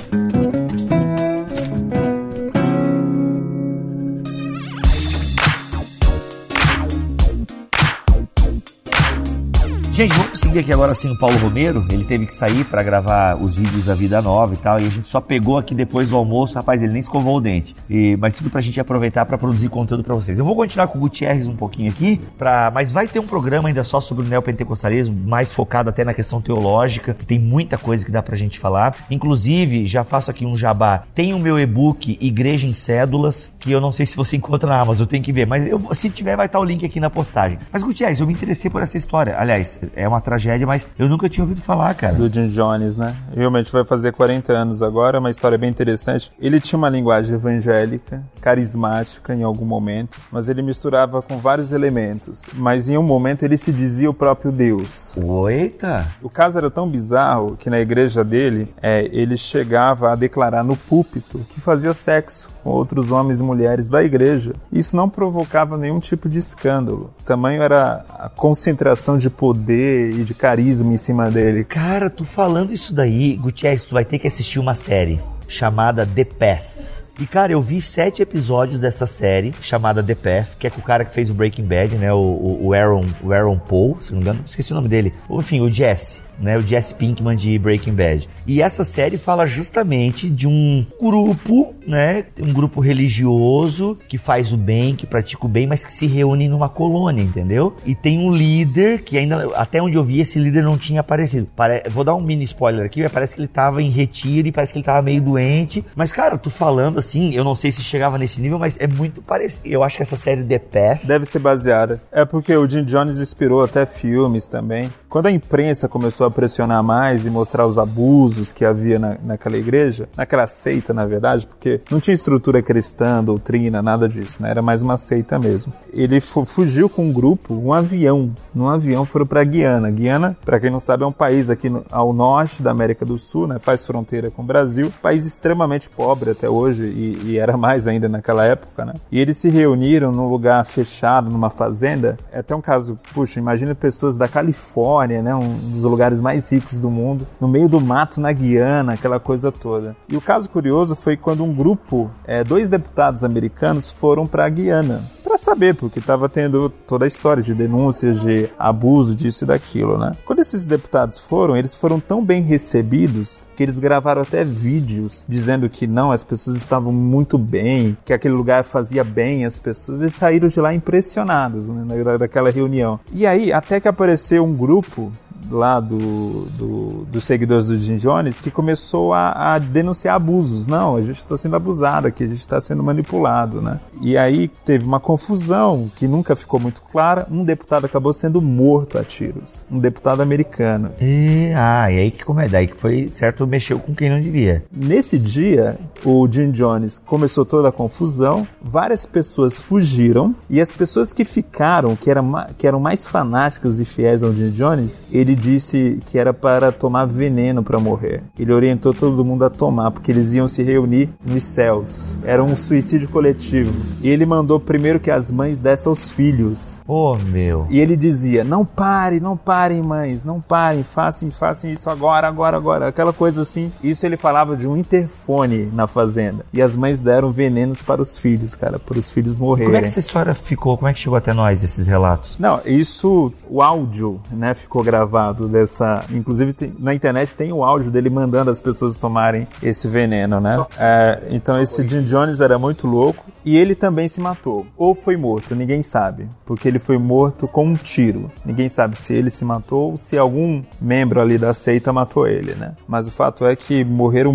Gente, vamos seguir aqui agora assim o Paulo Romero. Ele teve que sair para gravar os vídeos da Vida Nova e tal. E a gente só pegou aqui depois do almoço. Rapaz, ele nem escovou o dente. E, mas tudo pra gente aproveitar para produzir conteúdo para vocês. Eu vou continuar com o Gutierrez um pouquinho aqui, pra, mas vai ter um programa ainda só sobre o neopentecostalismo, mais focado até na questão teológica. Tem muita coisa que dá pra gente falar. Inclusive, já faço aqui um jabá. Tem o meu e-book Igreja em Cédulas, que eu não sei se você encontra na Amazon, eu tenho que ver. Mas eu, se tiver, vai estar o link aqui na postagem. Mas, Gutierrez, eu me interessei por essa história. Aliás, é uma tragédia, mas eu nunca tinha ouvido falar, cara. do Jim Jones, né? Realmente vai fazer 40 anos agora, uma história bem interessante. Ele tinha uma linguagem evangélica, carismática em algum momento, mas ele misturava com vários elementos. Mas em um momento ele se dizia o próprio Deus. Eita! O caso era tão bizarro que na igreja dele, é, ele chegava a declarar no púlpito que fazia sexo com outros homens e mulheres da igreja. Isso não provocava nenhum tipo de escândalo. Tamanho era a concentração de poder e de carisma em cima dele. Cara, tu falando isso daí, Gutierrez, tu vai ter que assistir uma série chamada The Path. E, cara, eu vi sete episódios dessa série chamada The Path, que é com o cara que fez o Breaking Bad, né? O, o, o Aaron, o Aaron Paul, se não me engano, esqueci o nome dele. Enfim, o Jesse, né? O Jesse Pinkman de Breaking Bad. E essa série fala justamente de um grupo, né? Um grupo religioso que faz o bem, que pratica o bem, mas que se reúne numa colônia, entendeu? E tem um líder que ainda, até onde eu vi, esse líder não tinha aparecido. Pare... Vou dar um mini spoiler aqui, parece que ele tava em retiro e parece que ele tava meio doente. Mas, cara, tu falando assim, eu não sei se chegava nesse nível, mas é muito parecido. Eu acho que essa série The Path Deve ser baseada. É porque o Jim Jones inspirou até filmes também. Quando a imprensa começou a pressionar mais e mostrar os abusos que havia na, naquela igreja, naquela seita, na verdade, porque não tinha estrutura cristã, doutrina, nada disso, né? Era mais uma seita mesmo. Ele fu- fugiu com um grupo, um avião. Num avião foram para Guiana. Guiana, para quem não sabe, é um país aqui no- ao norte da América do Sul, né? Faz fronteira com o Brasil. País extremamente pobre até hoje e, e era mais ainda naquela época, né? E eles se reuniram num lugar fechado, numa fazenda. É até um caso, puxa, imagina pessoas da Califórnia, né? Um dos lugares mais ricos do mundo, no meio do mato na Guiana, aquela coisa toda. E o caso curioso foi quando um grupo, é, dois deputados americanos foram para a Guiana para saber, porque estava tendo toda a história de denúncias de abuso disso e daquilo, né? Quando esses deputados foram, eles foram tão bem recebidos que eles gravaram até vídeos dizendo que não, as pessoas estavam muito bem, que aquele lugar fazia bem as pessoas e saíram de lá impressionados né, da- daquela reunião. E aí, até que apareceu um grupo lá do, do- dos seguidores do Jim Jones que começou a, a denunciar abusos. Não, a gente está sendo abusado aqui, a gente está sendo manipulado, né? E aí teve uma confusão que nunca ficou muito clara. Um deputado acabou sendo morto a tiros, um deputado americano. E, ah, e aí que como é? Daí que foi certo, mexeu com quem não devia. Nesse dia, o Jim Jones começou toda a confusão, várias pessoas fugiram e as pessoas que ficaram, que eram, que eram mais fanáticas e fiéis ao Jim Jones, ele ele disse que era para tomar veneno para morrer. Ele orientou todo mundo a tomar, porque eles iam se reunir nos céus. Era um suicídio coletivo. E ele mandou primeiro que as mães dessem aos filhos. Oh, meu. E ele dizia: Não parem, não parem, mães, não parem, façam, façam isso agora, agora, agora. Aquela coisa assim. Isso ele falava de um interfone na fazenda. E as mães deram venenos para os filhos, cara, para os filhos morrerem. Como é que essa história ficou? Como é que chegou até nós, esses relatos? Não, isso, o áudio, né, ficou gravado dessa. Inclusive tem- na internet tem o áudio dele mandando as pessoas tomarem esse veneno, né? É, então esse Jim Jones era muito louco e ele também se matou. Ou foi morto, ninguém sabe. Porque ele foi morto com um tiro. Ninguém sabe se ele se matou ou se algum membro ali da seita matou ele, né? Mas o fato é que morreram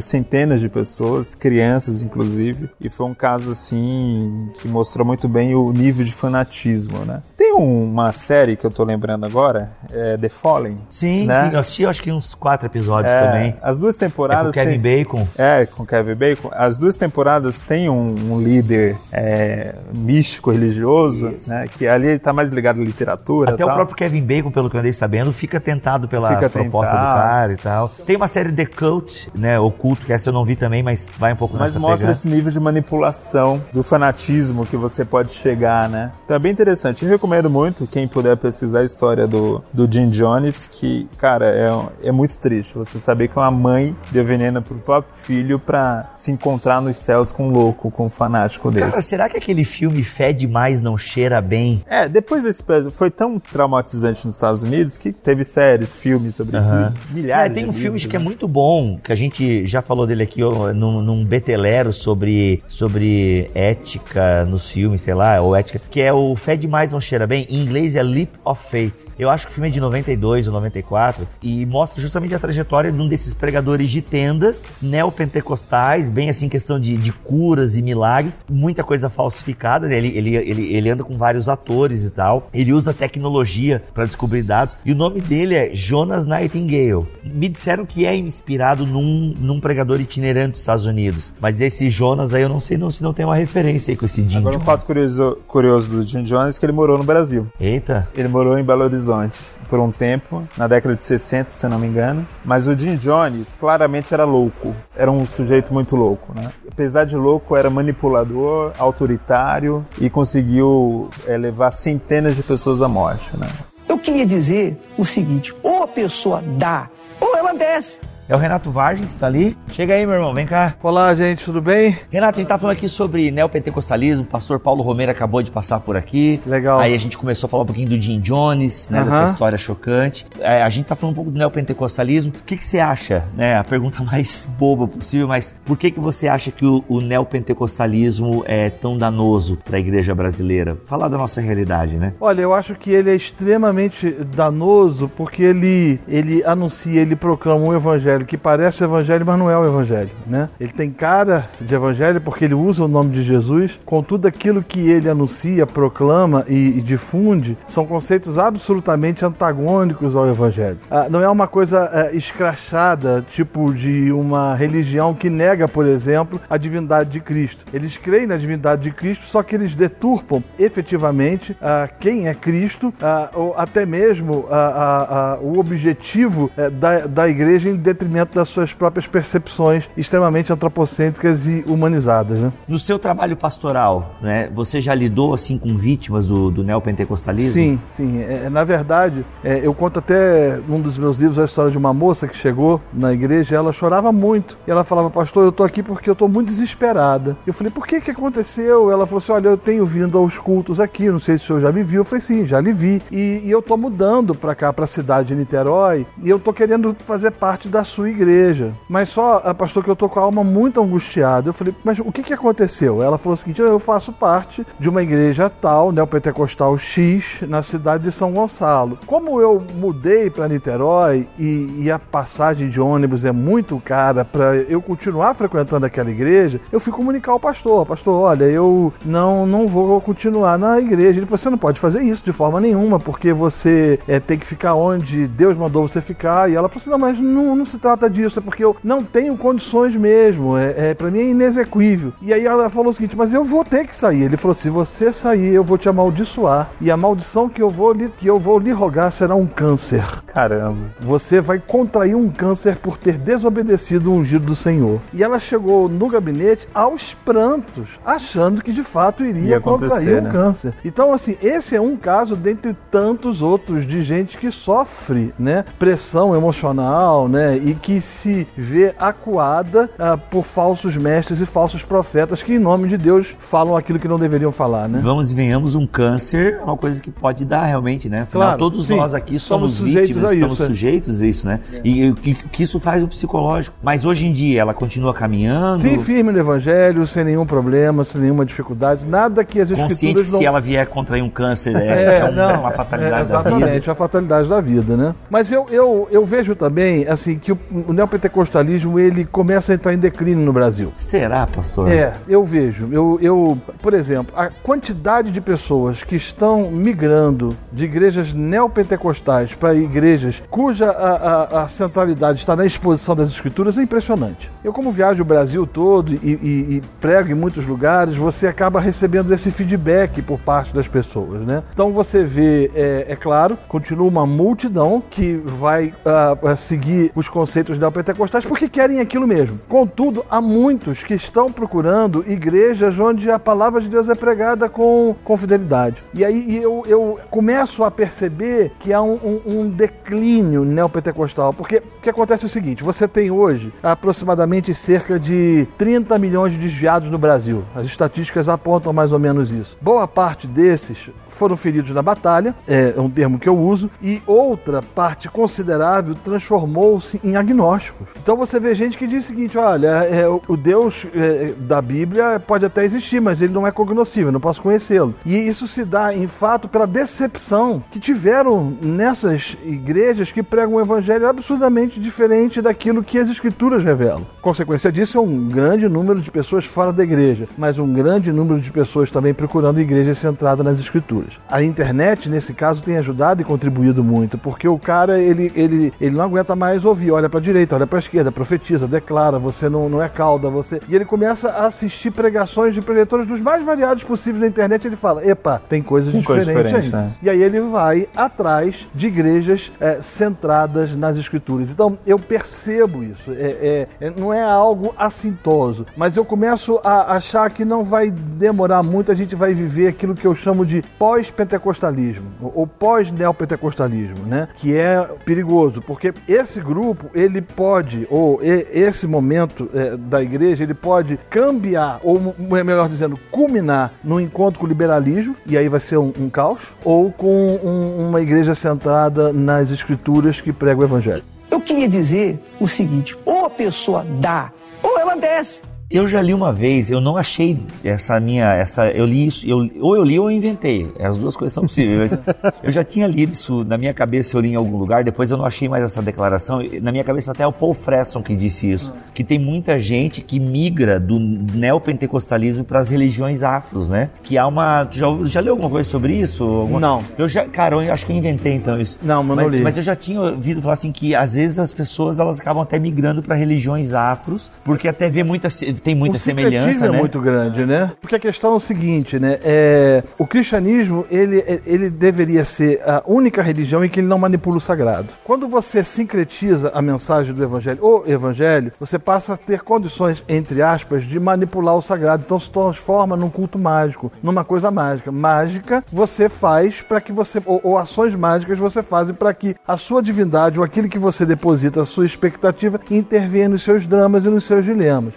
centenas de pessoas, crianças inclusive, e foi um caso assim que mostrou muito bem o nível de fanatismo, né? Tem um- uma série que eu tô lembrando agora, é The Fallen. Sim, né? sim. Eu assisti acho que uns quatro episódios É, também. As duas É com temporadas Kevin tem- Bacon. é, com Kevin Bacon. As duas temporadas tem um, um líder é, místico religioso, né? Que ali ele tá mais ligado à literatura. Até o próprio Kevin Bacon, pelo que eu andei sabendo, fica tentado pela Fica proposta tentado. do cara e tal. Tem uma série The Cult, né? Oculto, que essa eu não vi também, mas vai um pouco Mas nessa mostra pegada. esse nível de manipulação, do fanatismo que você pode chegar, né? Então é bem interessante. Eu recomendo muito, quem puder pesquisar a história do, do Jim Jones, que, cara, é, é muito triste você saber que uma mãe deu veneno pro próprio filho pra se encontrar nos céus com um louco, com um fanático desse. Cara, será que aquele filme fede mais, não cheira bem? É, depois desse foi tão traumatizante nos Estados Unidos que teve séries, filmes sobre isso. Milhares É, tem um filme que é né? muito bom, que a gente já falou dele aqui ó, num, num betelero sobre, sobre ética nos filmes, sei lá, ou ética, que é o Fé Demais Não Cheira Bem. Em inglês é Leap of Faith. Eu acho que o filme é de 92 ou 94 e mostra justamente a trajetória de um desses pregadores de tendas neopentecostais, bem assim, questão de, de curas e milagres, muita coisa falsificada, né? ele, ele, ele, ele anda com vários atores e tal, ele usa tecnologia para descobrir dados, e o nome dele é Jonas Nightingale. Me disseram que é inspirado num, num pregador itinerante dos Estados Unidos, mas esse Jonas aí eu não sei não, se não tem uma referência aí com esse Jim Agora um Jones. fato curioso, curioso do Jim Jones é que ele morou no Brasil. Eita, Ele morou em Belo Horizonte por um tempo, na década de 60, se eu não me engano. Mas o Jim Jones claramente era louco. Era um sujeito muito louco, né? Apesar de louco, era manipulador, autoritário e conseguiu é, levar centenas de pessoas à morte, né? Eu queria dizer o seguinte: ou a pessoa dá, ou ela desce. É o Renato Vargem que está ali? Chega aí, meu irmão, vem cá. Olá, gente, tudo bem? Renato, a gente tá falando aqui sobre neopentecostalismo, o pastor Paulo Romero acabou de passar por aqui. Legal. Aí a gente começou a falar um pouquinho do Jim Jones, né, dessa história chocante. É, a gente tá falando um pouco do neopentecostalismo. O que, que você acha, né, a pergunta mais boba possível, mas por que, que você acha que o, o neopentecostalismo é tão danoso para a igreja brasileira? Falar da nossa realidade, né? Olha, eu acho que ele é extremamente danoso porque ele, ele anuncia, ele proclama um evangelho que parece evangelho, mas não é o evangelho, né? Ele tem cara de evangelho porque ele usa o nome de Jesus, contudo aquilo que ele anuncia, proclama e, e difunde são conceitos absolutamente antagônicos ao evangelho. Ah, não é uma coisa ah, escrachada, tipo de uma religião que nega, por exemplo, a divindade de Cristo. Eles creem na divindade de Cristo, só que eles deturpam efetivamente ah, quem é Cristo, ah, ou até mesmo ah, ah, o objetivo eh, da, da igreja em detrimento das suas próprias percepções extremamente antropocêntricas e humanizadas. Né? No seu trabalho pastoral, né, você já lidou assim com vítimas do, do neopentecostalismo? Sim, sim. É, na verdade, é, eu conto até num dos meus livros a história de uma moça que chegou na igreja ela chorava muito. E ela falava, pastor, eu tô aqui porque eu tô muito desesperada. Eu falei, por que que aconteceu? Ela falou assim, olha, eu tenho vindo aos cultos aqui, não sei se o senhor já me viu. Eu falei, sim, já lhe vi. E, e eu tô mudando pra cá, pra cidade de Niterói, e eu tô querendo fazer parte da sua igreja. Mas só, ah, pastor, que eu tô com a alma muito angustiada. Eu falei, mas o que que aconteceu? Ela falou o seguinte, eu faço parte de uma igreja tal, neopentecostal X, na cidade de São Gonçalo. Como eu mudei para Niterói e, e a passagem de ônibus é muito cara para eu continuar frequentando aquela igreja, eu fui comunicar ao pastor, pastor, olha, eu não não vou continuar na igreja. Ele falou, você não pode fazer isso de forma nenhuma, porque você é, tem que ficar onde Deus mandou você ficar. E ela falou assim, não, mas não, não se se trata disso, é porque eu não tenho condições mesmo. É, é, para mim é inexequível. E aí ela falou o seguinte: Mas eu vou ter que sair. Ele falou: Se você sair, eu vou te amaldiçoar. E a maldição que eu vou lhe, que eu vou lhe rogar será um câncer. Caramba. Você vai contrair um câncer por ter desobedecido o ungido do Senhor. E ela chegou no gabinete aos prantos, achando que de fato iria Ia contrair um né? câncer. Então, assim, esse é um caso dentre tantos outros de gente que sofre, né, pressão emocional, né, e que se vê acuada ah, por falsos mestres e falsos profetas que, em nome de Deus, falam aquilo que não deveriam falar, né? Vamos e venhamos, um câncer é uma coisa que pode dar realmente, né? Afinal, Claro, todos sim. nós aqui Somos somos, sujeitos vítimas, a estamos isso, é. sujeitos a isso, né? E o que, que isso faz o psicológico. Mas hoje em dia ela continua caminhando, Sim, firme no evangelho, sem nenhum problema, sem nenhuma dificuldade, nada que as consciente escrituras que não se ela vier contrair um câncer é, é um- não, uma fatalidade é, da vida. Exatamente, a fatalidade da vida, né? Mas eu, eu, eu vejo também, assim, que o, o neopentecostalismo, ele começa a entrar em declínio no Brasil. Será, pastor? É, eu vejo. Eu, eu, por exemplo, a quantidade de pessoas que estão migrando de igrejas neopentecostais para igrejas cuja a, a- a centralidade está na exposição das escrituras é impressionante. Eu, como viajo o Brasil todo e, e- e prego em muitos lugares, você acaba recebendo esse feedback por parte das pessoas, né? Então você vê, é, é claro, continua uma multidão que vai ah, seguir os conceitos neopentecostais porque querem aquilo mesmo. Contudo, há muitos que estão procurando igrejas onde a palavra de Deus é pregada com, com fidelidade. E aí eu, eu começo a perceber que há um, um- um declínio neopentecostal, porque o que acontece é o seguinte: você tem hoje aproximadamente cerca de 30 milhões de desviados no Brasil. As estatísticas apontam mais ou menos isso. Boa parte desses foram feridos na batalha, é um termo que eu uso, e outra parte considerável transformou-se em agnósticos. Então você vê gente que diz o seguinte: olha, é, o Deus é, da Bíblia pode até existir, mas ele não é cognoscível, não posso conhecê-lo. E isso se dá, em fato, pela decepção que tiveram nessas igrejas que pregam um evangelho absurdamente diferente daquilo que as escrituras revelam. Consequência disso é um grande número de pessoas fora da igreja, mas um grande número de pessoas também procurando igrejas centradas nas escrituras. A internet, nesse caso, tem ajudado e contribuído muito, porque o cara, ele, ele, ele não aguenta mais ouvir, olha para direita, olha para esquerda, profetiza, declara, você não, não é cauda, você... E ele começa a assistir pregações de preletores dos mais variados possíveis na internet, ele fala, epa, tem coisas Tem coisa diferentes diferente, aí. né? E aí ele vai atrás de igrejas é, centradas nas escrituras. Então eu percebo isso. É, é- é- não é algo assintoso, mas eu começo a achar que não vai demorar muito, a gente vai viver aquilo que eu chamo de pós-pentecostalismo ou pós-neopentecostalismo, né? Que é perigoso, porque esse grupo ele pode, ou esse momento é, da igreja, ele pode cambiar, ou melhor dizendo, culminar num encontro com o liberalismo, e aí vai ser um, um caos, ou com um- uma igreja centrada nas escrituras que prega o evangelho. Eu queria dizer o seguinte: ou a pessoa dá, ou ela desce. Eu já li uma vez, eu não achei essa minha, essa, eu li isso, eu, ou eu li ou eu inventei, as duas coisas são possíveis. mas eu já tinha lido isso na minha cabeça, eu li em algum lugar, depois eu não achei mais essa declaração. Na minha cabeça até é o Paul Fresson que disse isso, que tem muita gente que migra do neopentecostalismo para as religiões afros, né? Que há uma, tu já, já leu alguma coisa sobre isso? Alguma- Não. Eu já, cara, eu acho que eu inventei então isso. Não, mas não li. Mas eu já tinha ouvido falar assim que às vezes as pessoas elas acabam até migrando para religiões afros, porque até vê muita tem muita o semelhança, sincretismo né? é muito grande, né? Porque a questão é o seguinte, né? É, o cristianismo, ele, ele deveria ser a única religião em que ele não manipula o sagrado. Quando você sincretiza a mensagem do evangelho, o evangelho, você passa a ter condições, entre aspas, de manipular o sagrado. Então se transforma num culto mágico, numa coisa mágica. Mágica você faz para que você, ou, ou ações mágicas você faz para que a sua divindade, ou aquilo que você deposita, a sua expectativa, intervenha nos seus dramas e nos seus dilemas.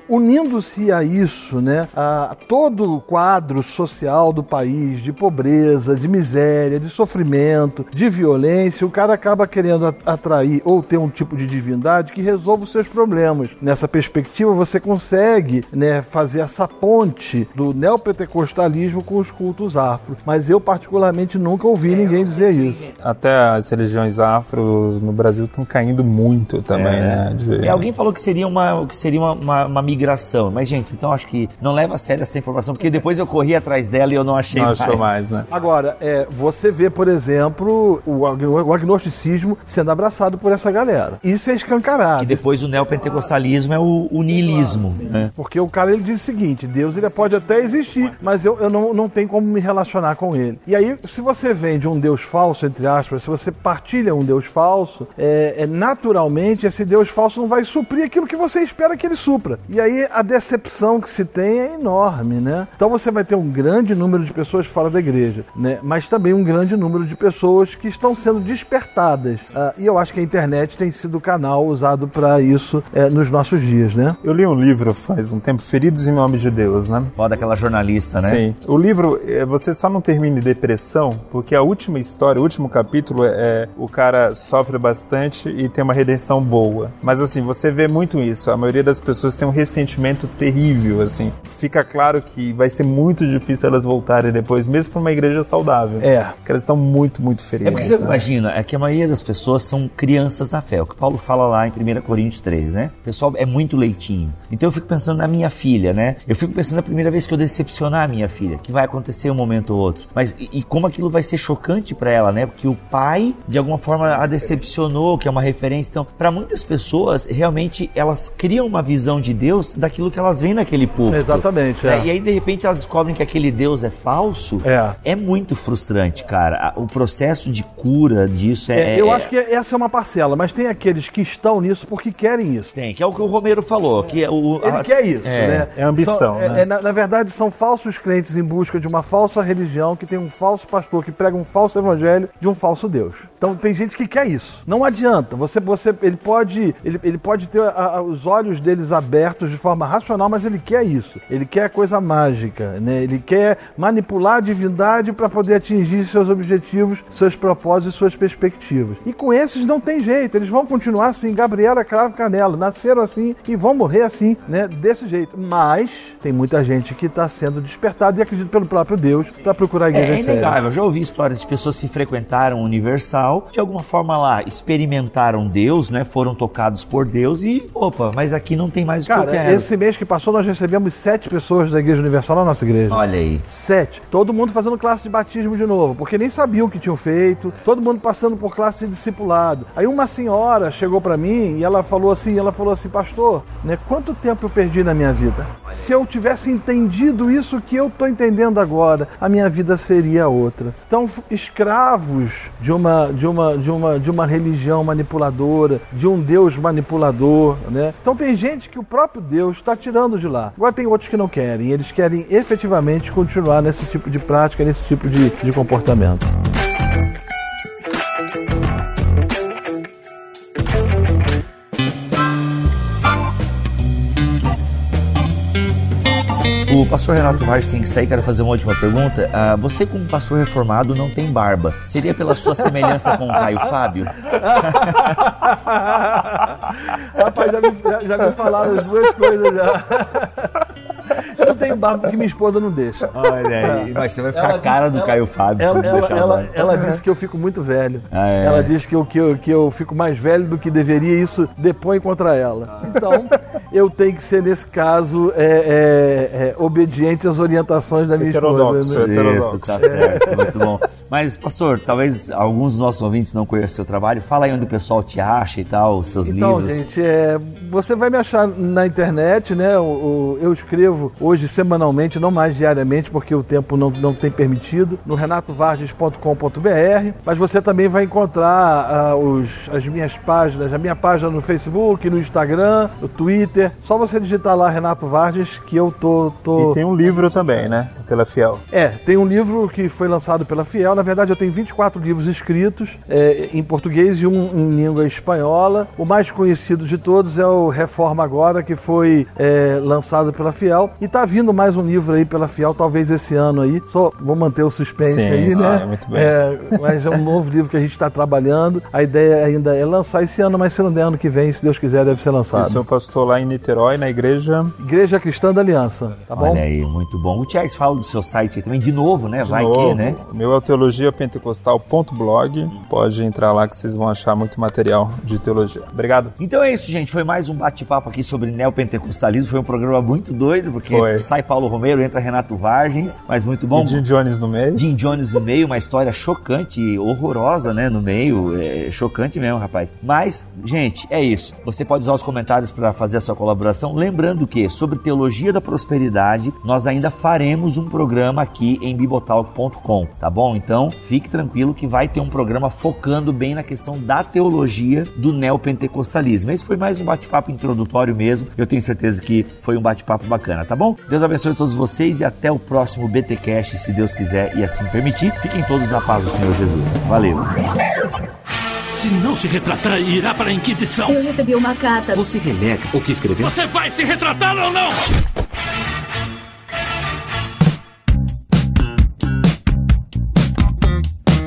Unindo-se a isso, né, a todo o quadro social do país, de pobreza, de miséria, de sofrimento, de violência, o cara acaba querendo atrair ou ter um tipo de divindade que resolva os seus problemas. Nessa perspectiva, você consegue né, fazer essa ponte do neopentecostalismo com os cultos afro. Mas eu, particularmente, nunca ouvi ninguém dizer isso. Até as religiões afro no Brasil estão caindo muito também, né? De- E alguém falou que seria uma que seria uma, uma, uma migração, informação. Mas, gente, então acho que não leva a sério essa informação, porque depois eu corri atrás dela e eu não achei Não mais. achou mais, né? Agora, é, você vê, por exemplo, o, ag- o agnosticismo sendo abraçado por essa galera. Isso é escancarado. E depois o neopentecostalismo é o, o niilismo. Né? Porque o cara ele diz o seguinte: Deus ele pode até existir, mas eu, eu não, não tenho como me relacionar com ele. E aí, se você vende um Deus falso, entre aspas, se você partilha um Deus falso, é, é, naturalmente esse Deus falso não vai suprir aquilo que você espera que ele supra. E aí a decepção que se tem é enorme, né? Então você vai ter um grande número de pessoas fora da igreja, né? Mas também um grande número de pessoas que estão sendo despertadas. Ah, e eu acho que a internet tem sido o canal usado para isso é, nos nossos dias, né? Eu li um livro faz um tempo, Feridos em Nome de Deus, né? Foda aquela jornalista, né? Sim. O livro, é, você só não termina em depressão, porque a última história, o último capítulo é, é o cara sofre bastante e tem uma redenção boa. Mas assim, você vê muito isso. A maioria das pessoas tem um ressentimento terrível, assim. Fica claro que vai ser muito difícil elas voltarem depois, mesmo para uma igreja saudável. É. Porque elas estão muito, muito É feridas. porque você né? imagina, é que a maioria das pessoas são crianças na fé. O que Paulo fala lá em 1 Coríntios 3, né? O pessoal é muito leitinho. Então eu fico pensando na minha filha, né? Eu fico pensando na primeira vez que eu decepcionar a minha filha, que vai acontecer um momento ou outro. Mas e, e como aquilo vai ser chocante pra ela, né? Porque o pai, de alguma forma, a decepcionou, que é uma referência. Então, pra muitas pessoas, realmente, elas criam uma visão de Deus daquilo que elas veem naquele público. Exatamente, né? é. E aí, de repente, elas descobrem que aquele Deus é falso. É. É muito frustrante, cara. O processo de cura disso é. É, eu é- acho que essa é uma parcela, mas tem aqueles que estão nisso porque querem isso. Tem, que é o que o Romero falou. Que é o, Ele a- quer isso, é, né? é ambição, São- é- né? é, na, na verdade, são falsos crentes em busca de uma falsa religião que tem um falso pastor que prega um falso evangelho de um falso Deus. Então tem gente que quer isso. Não adianta. Você, você, ele pode, ele, ele pode ter a- a- os olhos deles abertos de forma racional, mas ele quer isso. Ele quer coisa mágica, né? Ele quer manipular a divindade para poder atingir seus objetivos, seus propósitos e suas perspectivas. E com esses não tem jeito. Eles vão continuar assim. Gabriela Cravo Canelo nasceram assim e vão morrer assim, né? Desse jeito. Mas tem muita gente que está sendo despertada e acredita pelo próprio Deus para procurar a igreja É, é inegável. Eu já ouvi histórias de pessoas que frequentaram o Universal, de alguma forma lá experimentaram Deus, né? Foram tocados por Deus e, opa, mas aqui não tem mais o que eu Cara, quero. esse mês que passou nós recebemos sete pessoas da Igreja Universal na nossa igreja. Olha aí. Sete. Todo mundo fazendo classe de batismo de novo, porque nem sabiam o que tinham feito. Todo mundo passando por classe de discipulado. Aí uma senhora chegou pra mim e ela falou assim, ela falou assim, pastor, né, quanto tempo eu perdi na minha vida? Se eu tivesse entendido isso que eu tô entendendo agora, a minha vida seria outra. Então, escravos de uma de uma de uma de uma religião manipuladora, de um Deus manipulador, né? Então tem gente que o próprio Deus está tirando de lá. Agora tem outros que não querem. Eles querem efetivamente continuar nesse tipo de prática, nesse tipo de, de comportamento. O pastor Renato Vaz tem que sair, quero fazer uma última pergunta. Ah, você, como pastor reformado, não tem barba. Seria pela sua semelhança com o Caio Fábio? Rapaz, já me, já, já me falaram as duas coisas já. Eu tenho barba porque minha esposa não deixa. Olha aí, mas você vai ficar Ela a cara disse- do Caio Fábio Ela, se ela, deixar a ela, ela disse que eu fico muito velho. Ah, é? Ela disse que eu, que, eu, que eu fico mais velho do que deveria e isso depõe contra ela. Então, eu tenho que ser, nesse caso, é, é, é, obediente às orientações da minha Heterodoxo, esposa. né? heterodoxo. Isso, tá certo, muito bom. Mas, pastor, talvez alguns dos nossos ouvintes não conheçam o seu trabalho. Fala aí onde o pessoal te acha e tal, os seus Então, livros. gente, é, você vai me achar na internet, né? O- eu escrevo hoje semanalmente, não mais diariamente, porque o tempo não, não tem permitido, no renatovarges.com.br. Mas você também vai encontrar ah, os, as minhas páginas, a minha página no Facebook, no Instagram, no Twitter. Só você digitar lá Renato Varges que eu tô. tô... E tem um livro também, né? Pela Fiel. É, tem um livro que foi lançado pela Fiel. Na verdade, eu tenho 24 livros escritos é, em português e um em língua espanhola. O mais conhecido de todos é o Reforma Agora, que foi é, lançado pela Fiel. E tá vindo mais um livro aí pela Fiel, talvez esse ano aí. Só vou manter o suspense Sim, aí, sim, né? muito bem. É, mas é um novo livro que a gente está trabalhando. A ideia ainda é lançar esse ano, mas se não der ano que vem, se Deus quiser, deve ser Eu lançado. sou pastor lá em Niterói, na igreja. Igreja Cristã da Aliança, tá bom? Olha aí, muito bom. O Tiago fala do seu site aí também, de novo, né? De Vai novo, que, né? O meu é o teologiapentecostal.blog. Pode entrar lá que vocês vão achar muito material de teologia. Obrigado. Então é isso, gente. Foi mais um bate-papo aqui sobre neopentecostalismo. Foi um programa muito doido, porque Foi. sai Paulo Romero, entra Renato Vargens, mas muito bom. E Jim Jones no meio. Jim Jones no meio, uma história chocante, horrorosa, né? No meio, é chocante mesmo, rapaz. Mas, gente, é isso. Você pode usar os comentários para fazer a sua colaboração. Lembrando que sobre teologia da prosperidade, nós ainda faremos um programa aqui em bibotalk.com, tá bom? Então, fique tranquilo que vai ter um programa focando bem na questão da teologia do neopentecostalismo. Esse foi mais um bate-papo introdutório mesmo. Eu tenho certeza que foi um bate-papo bacana, tá bom? Deus abençoe todos vocês e até o próximo BTcast, se Deus quiser e assim permitir. Fiquem todos na paz do Senhor Jesus. Valeu. Se não se retratar, irá para a Inquisição. Eu recebi uma carta. Você renega o que escreveu? Você vai se retratar ou não?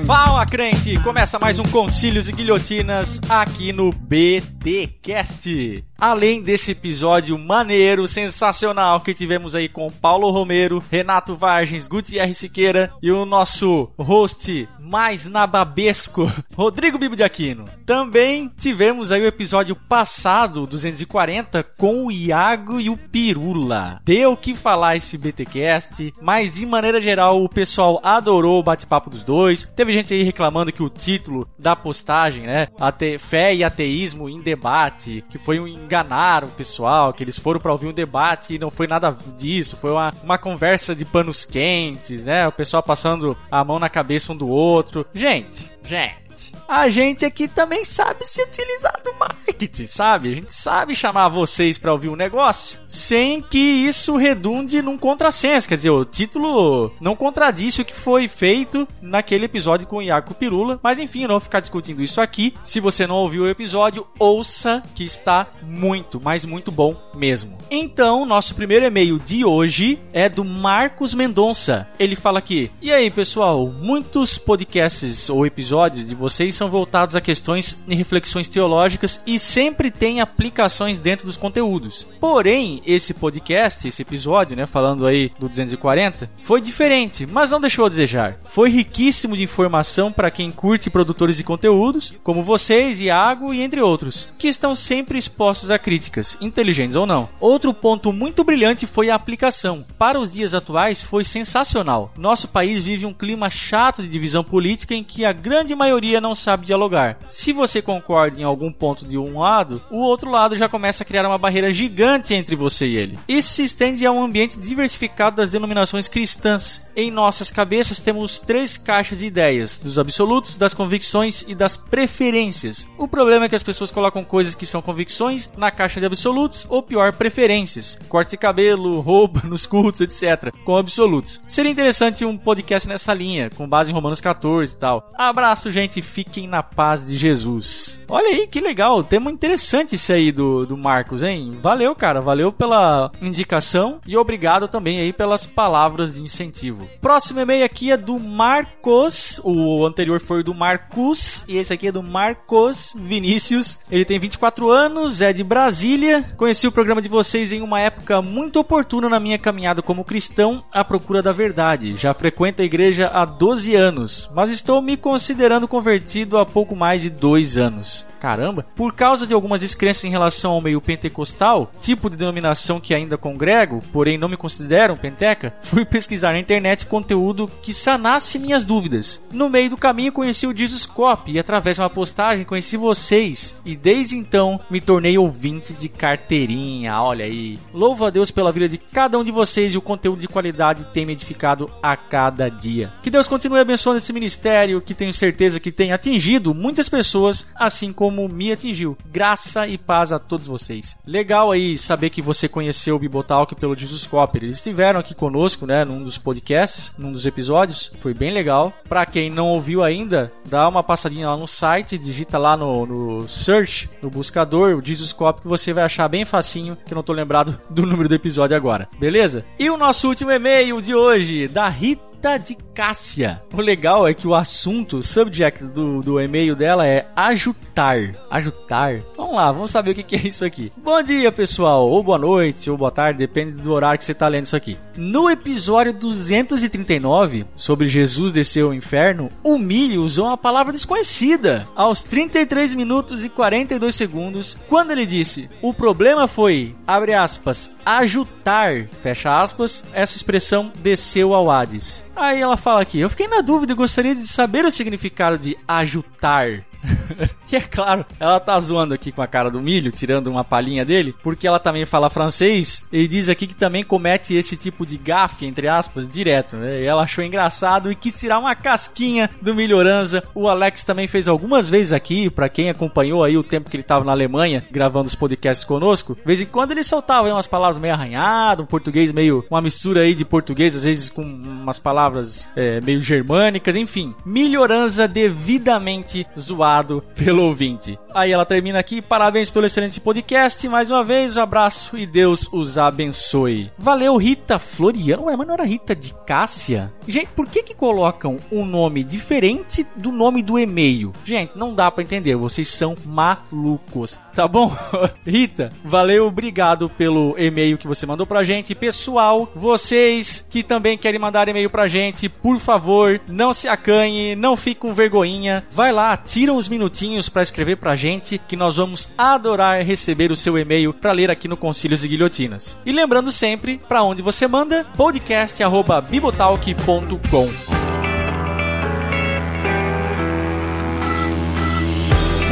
Fala, crente! Começa mais um Concílios e Guilhotinas aqui no BTcast. Além desse episódio maneiro, sensacional que tivemos aí com Paulo Romero, Renato Vargens, Gutierrez Siqueira e o nosso host mais nababesco, Rodrigo Bibo de Aquino. Também tivemos aí o episódio passado, 240, com o Iago e o Pirula. Deu o que falar esse BTcast, mas de maneira geral o pessoal adorou o bate-papo dos dois. Teve gente aí reclamando que o título da postagem, né, ate fé e ateísmo em debate, que foi um enganar o pessoal, que eles foram para ouvir um debate e não foi nada disso, foi uma, uma conversa de panos quentes, né? O pessoal passando a mão na cabeça um do outro. Gente, gente. A gente aqui também sabe se utilizar do marketing, sabe? A gente sabe chamar vocês para ouvir um negócio sem que isso redunde num contrassenso. Quer dizer, o título não contradiz o que foi feito naquele episódio com o Iaco Pirula. Mas enfim, eu não vou ficar discutindo isso aqui. Se você não ouviu o episódio, ouça que está muito, mas muito bom mesmo. Então, nosso primeiro e-mail de hoje é do Marcos Mendonça. Ele fala aqui: E aí, pessoal, muitos podcasts ou episódios de vocês são voltados a questões e reflexões teológicas e sempre tem aplicações dentro dos conteúdos. Porém, esse podcast, esse episódio, né, falando aí do 240, foi diferente, mas não deixou a desejar. Foi riquíssimo de informação para quem curte produtores de conteúdos, como vocês, Iago e entre outros, que estão sempre expostos a críticas, inteligentes ou não. Outro ponto muito brilhante foi a aplicação. Para os dias atuais, foi sensacional. Nosso país vive um clima chato de divisão política em que a grande maioria não sabe dialogar. Se você concorda em algum ponto de um lado, o outro lado já começa a criar uma barreira gigante entre você e ele. Isso se estende a um ambiente diversificado das denominações cristãs. Em nossas cabeças temos três caixas de ideias: dos absolutos, das convicções e das preferências. O problema é que as pessoas colocam coisas que são convicções na caixa de absolutos, ou pior, preferências. Corte de cabelo, roupa nos cultos, etc. Com absolutos. Seria interessante um podcast nessa linha, com base em Romanos 14 e tal. Abraço, gente. Fiquem na paz de Jesus. Olha aí que legal. Tema interessante esse aí do, do Marcos, hein? Valeu, cara. Valeu pela indicação e obrigado também aí pelas palavras de incentivo. Próximo e-mail aqui é do Marcos. O anterior foi do Marcos e esse aqui é do Marcos Vinícius. Ele tem 24 anos, é de Brasília. Conheci o programa de vocês em uma época muito oportuna na minha caminhada como cristão à procura da verdade. Já frequento a igreja há 12 anos, mas estou me considerando convertido há pouco mais de dois anos. Caramba! Por causa de algumas descrenças em relação ao meio pentecostal, tipo de denominação que ainda congrego, porém não me considero um penteca, fui pesquisar na internet conteúdo que sanasse minhas dúvidas. No meio do caminho conheci o Jesus Cop e através de uma postagem conheci vocês e desde então me tornei ouvinte de carteirinha. Olha aí. Louvo a Deus pela vida de cada um de vocês e o conteúdo de qualidade tem me edificado a cada dia. Que Deus continue abençoando esse ministério que tenho certeza que tem atingido muitas pessoas, assim como me atingiu. Graça e paz a todos vocês. Legal aí saber que você conheceu o Bibotalk pelo Jesus Copper. Eles estiveram aqui conosco, né, num dos podcasts, num dos episódios. Foi bem legal. Para quem não ouviu ainda, dá uma passadinha lá no site, digita lá no, no search, no buscador, o Jesus Copper, que você vai achar bem facinho, que eu não tô lembrado do número do episódio agora. Beleza? E o nosso último e-mail de hoje, da Rita de Cássia. O legal é que o assunto, o subject do, do e-mail dela é ajutar. Ajutar? Vamos lá, vamos saber o que, é isso aqui. Bom dia, pessoal, ou boa noite, ou boa tarde, depende do horário que você está lendo isso aqui. No episódio 239, sobre Jesus descer ao inferno, o Milho usou uma palavra desconhecida aos 33 minutos e 42 segundos, quando ele disse: O problema foi, abre aspas, ajutar, fecha aspas, essa expressão desceu ao Hades. Aí ela fala aqui: Eu fiquei na dúvida e gostaria de saber o significado de ajutar. e é claro, ela tá zoando aqui com a cara do milho, tirando uma palhinha dele, porque ela também fala francês e diz aqui que também comete esse tipo de gafe, entre aspas, direto. Né? E ela achou engraçado e quis tirar uma casquinha do Milhoranza. O Alex também fez algumas vezes aqui, para quem acompanhou aí o tempo que ele tava na Alemanha gravando os podcasts conosco, de vez em quando ele soltava umas palavras meio arranhado, um português meio. uma mistura aí de português, às vezes com umas palavras é, meio germânicas, enfim. Milhoranza devidamente zoado pelo ouvinte. Aí ela termina aqui, parabéns pelo excelente podcast, mais uma vez, um abraço e Deus os abençoe. Valeu, Rita Floriano. Ué, mas não era Rita de Cássia? Gente, por que que colocam um nome diferente do nome do e-mail? Gente, não dá para entender, vocês são malucos, tá bom? Rita, valeu, obrigado pelo e-mail que você mandou pra gente. Pessoal, vocês que também querem mandar e-mail pra gente, por favor, não se acanhe, não fique com vergonhinha. Vai lá, tira uns minutinhos para escrever pra gente que nós vamos adorar receber o seu e-mail para ler aqui no Concílios e Guilhotinas. E lembrando sempre, para onde você manda, podcast@bibotalk.com.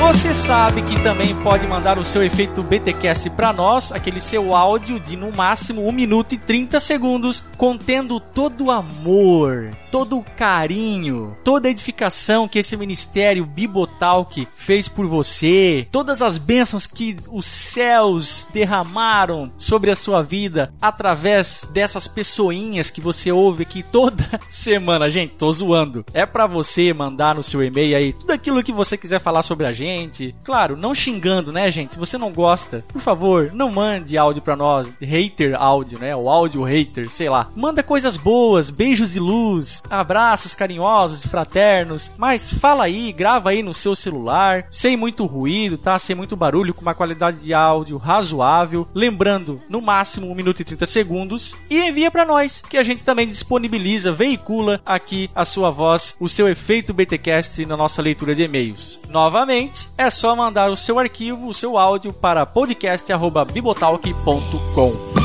Você sabe que também pode mandar o seu efeito BTcast para nós, aquele seu áudio de no máximo 1 minuto e 30 segundos, contendo todo o amor, todo o carinho, toda a edificação que esse ministério Bibotalk fez por você, todas as bênçãos que os céus derramaram sobre a sua vida através dessas pessoinhas que você ouve aqui toda semana. Gente, tô zoando. É para você mandar no seu e-mail aí tudo aquilo que você quiser falar sobre a gente gente. Claro, não xingando, né, gente? Se você não gosta, por favor, não mande áudio pra nós, hater áudio, né? O áudio hater, sei lá. Manda coisas boas, beijos de luz, abraços carinhosos e fraternos. Mas fala aí, grava aí no seu celular, sem muito ruído, tá? Sem muito barulho, com uma qualidade de áudio razoável. Lembrando, no máximo 1 minuto e 30 segundos. E envia para nós, que a gente também disponibiliza, veicula aqui a sua voz, o seu efeito BTcast na nossa leitura de e-mails. Novamente, é só mandar o seu arquivo, o seu áudio para podcast@bibotalk.com.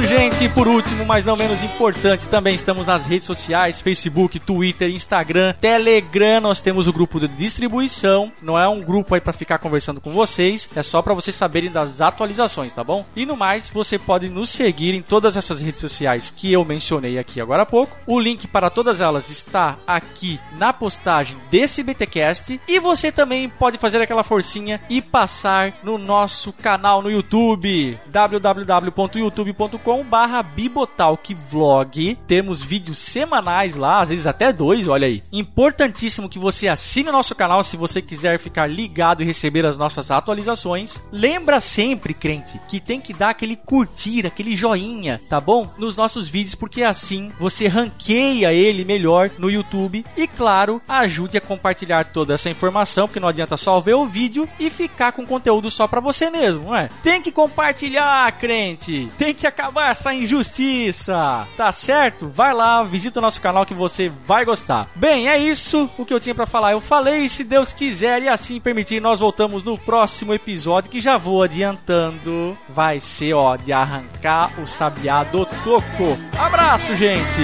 Lembrando, gente, por último, mas não menos importante, também estamos nas redes sociais: Facebook, Twitter, Instagram, Telegram. Nós temos o grupo de distribuição. Não é um grupo aí para ficar conversando com vocês, é só para vocês saberem das atualizações, tá bom? E no mais, você pode nos seguir em todas essas redes sociais que eu mencionei aqui agora há pouco. O link para todas elas está aqui na postagem desse BTcast e você também pode fazer aquela forcinha e passar no nosso canal no YouTube www.youtube youtube.com barra bibotalkvlog. Temos vídeos semanais lá, às vezes até dois, olha aí. Importantíssimo que você assine o nosso canal se você quiser ficar ligado e receber as nossas atualizações. Lembra sempre, crente, que tem que dar aquele curtir, aquele joinha, tá bom? Nos nossos vídeos, porque assim você ranqueia ele melhor no YouTube. E claro, ajude a compartilhar toda essa informação, porque não adianta só ver o vídeo e ficar com conteúdo só para você mesmo, não é? Tem que compartilhar, crente. Tem que acabar essa injustiça. Tá certo? Vai lá, visita o nosso canal que você vai gostar. Bem, é isso o que eu tinha para falar. Eu falei, se Deus quiser e assim permitir, nós voltamos no próximo episódio que já vou adiantando. Vai ser, ó, de arrancar o sabiá do toco. Abraço, gente.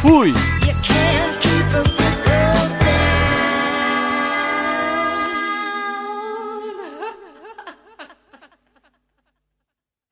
Fui.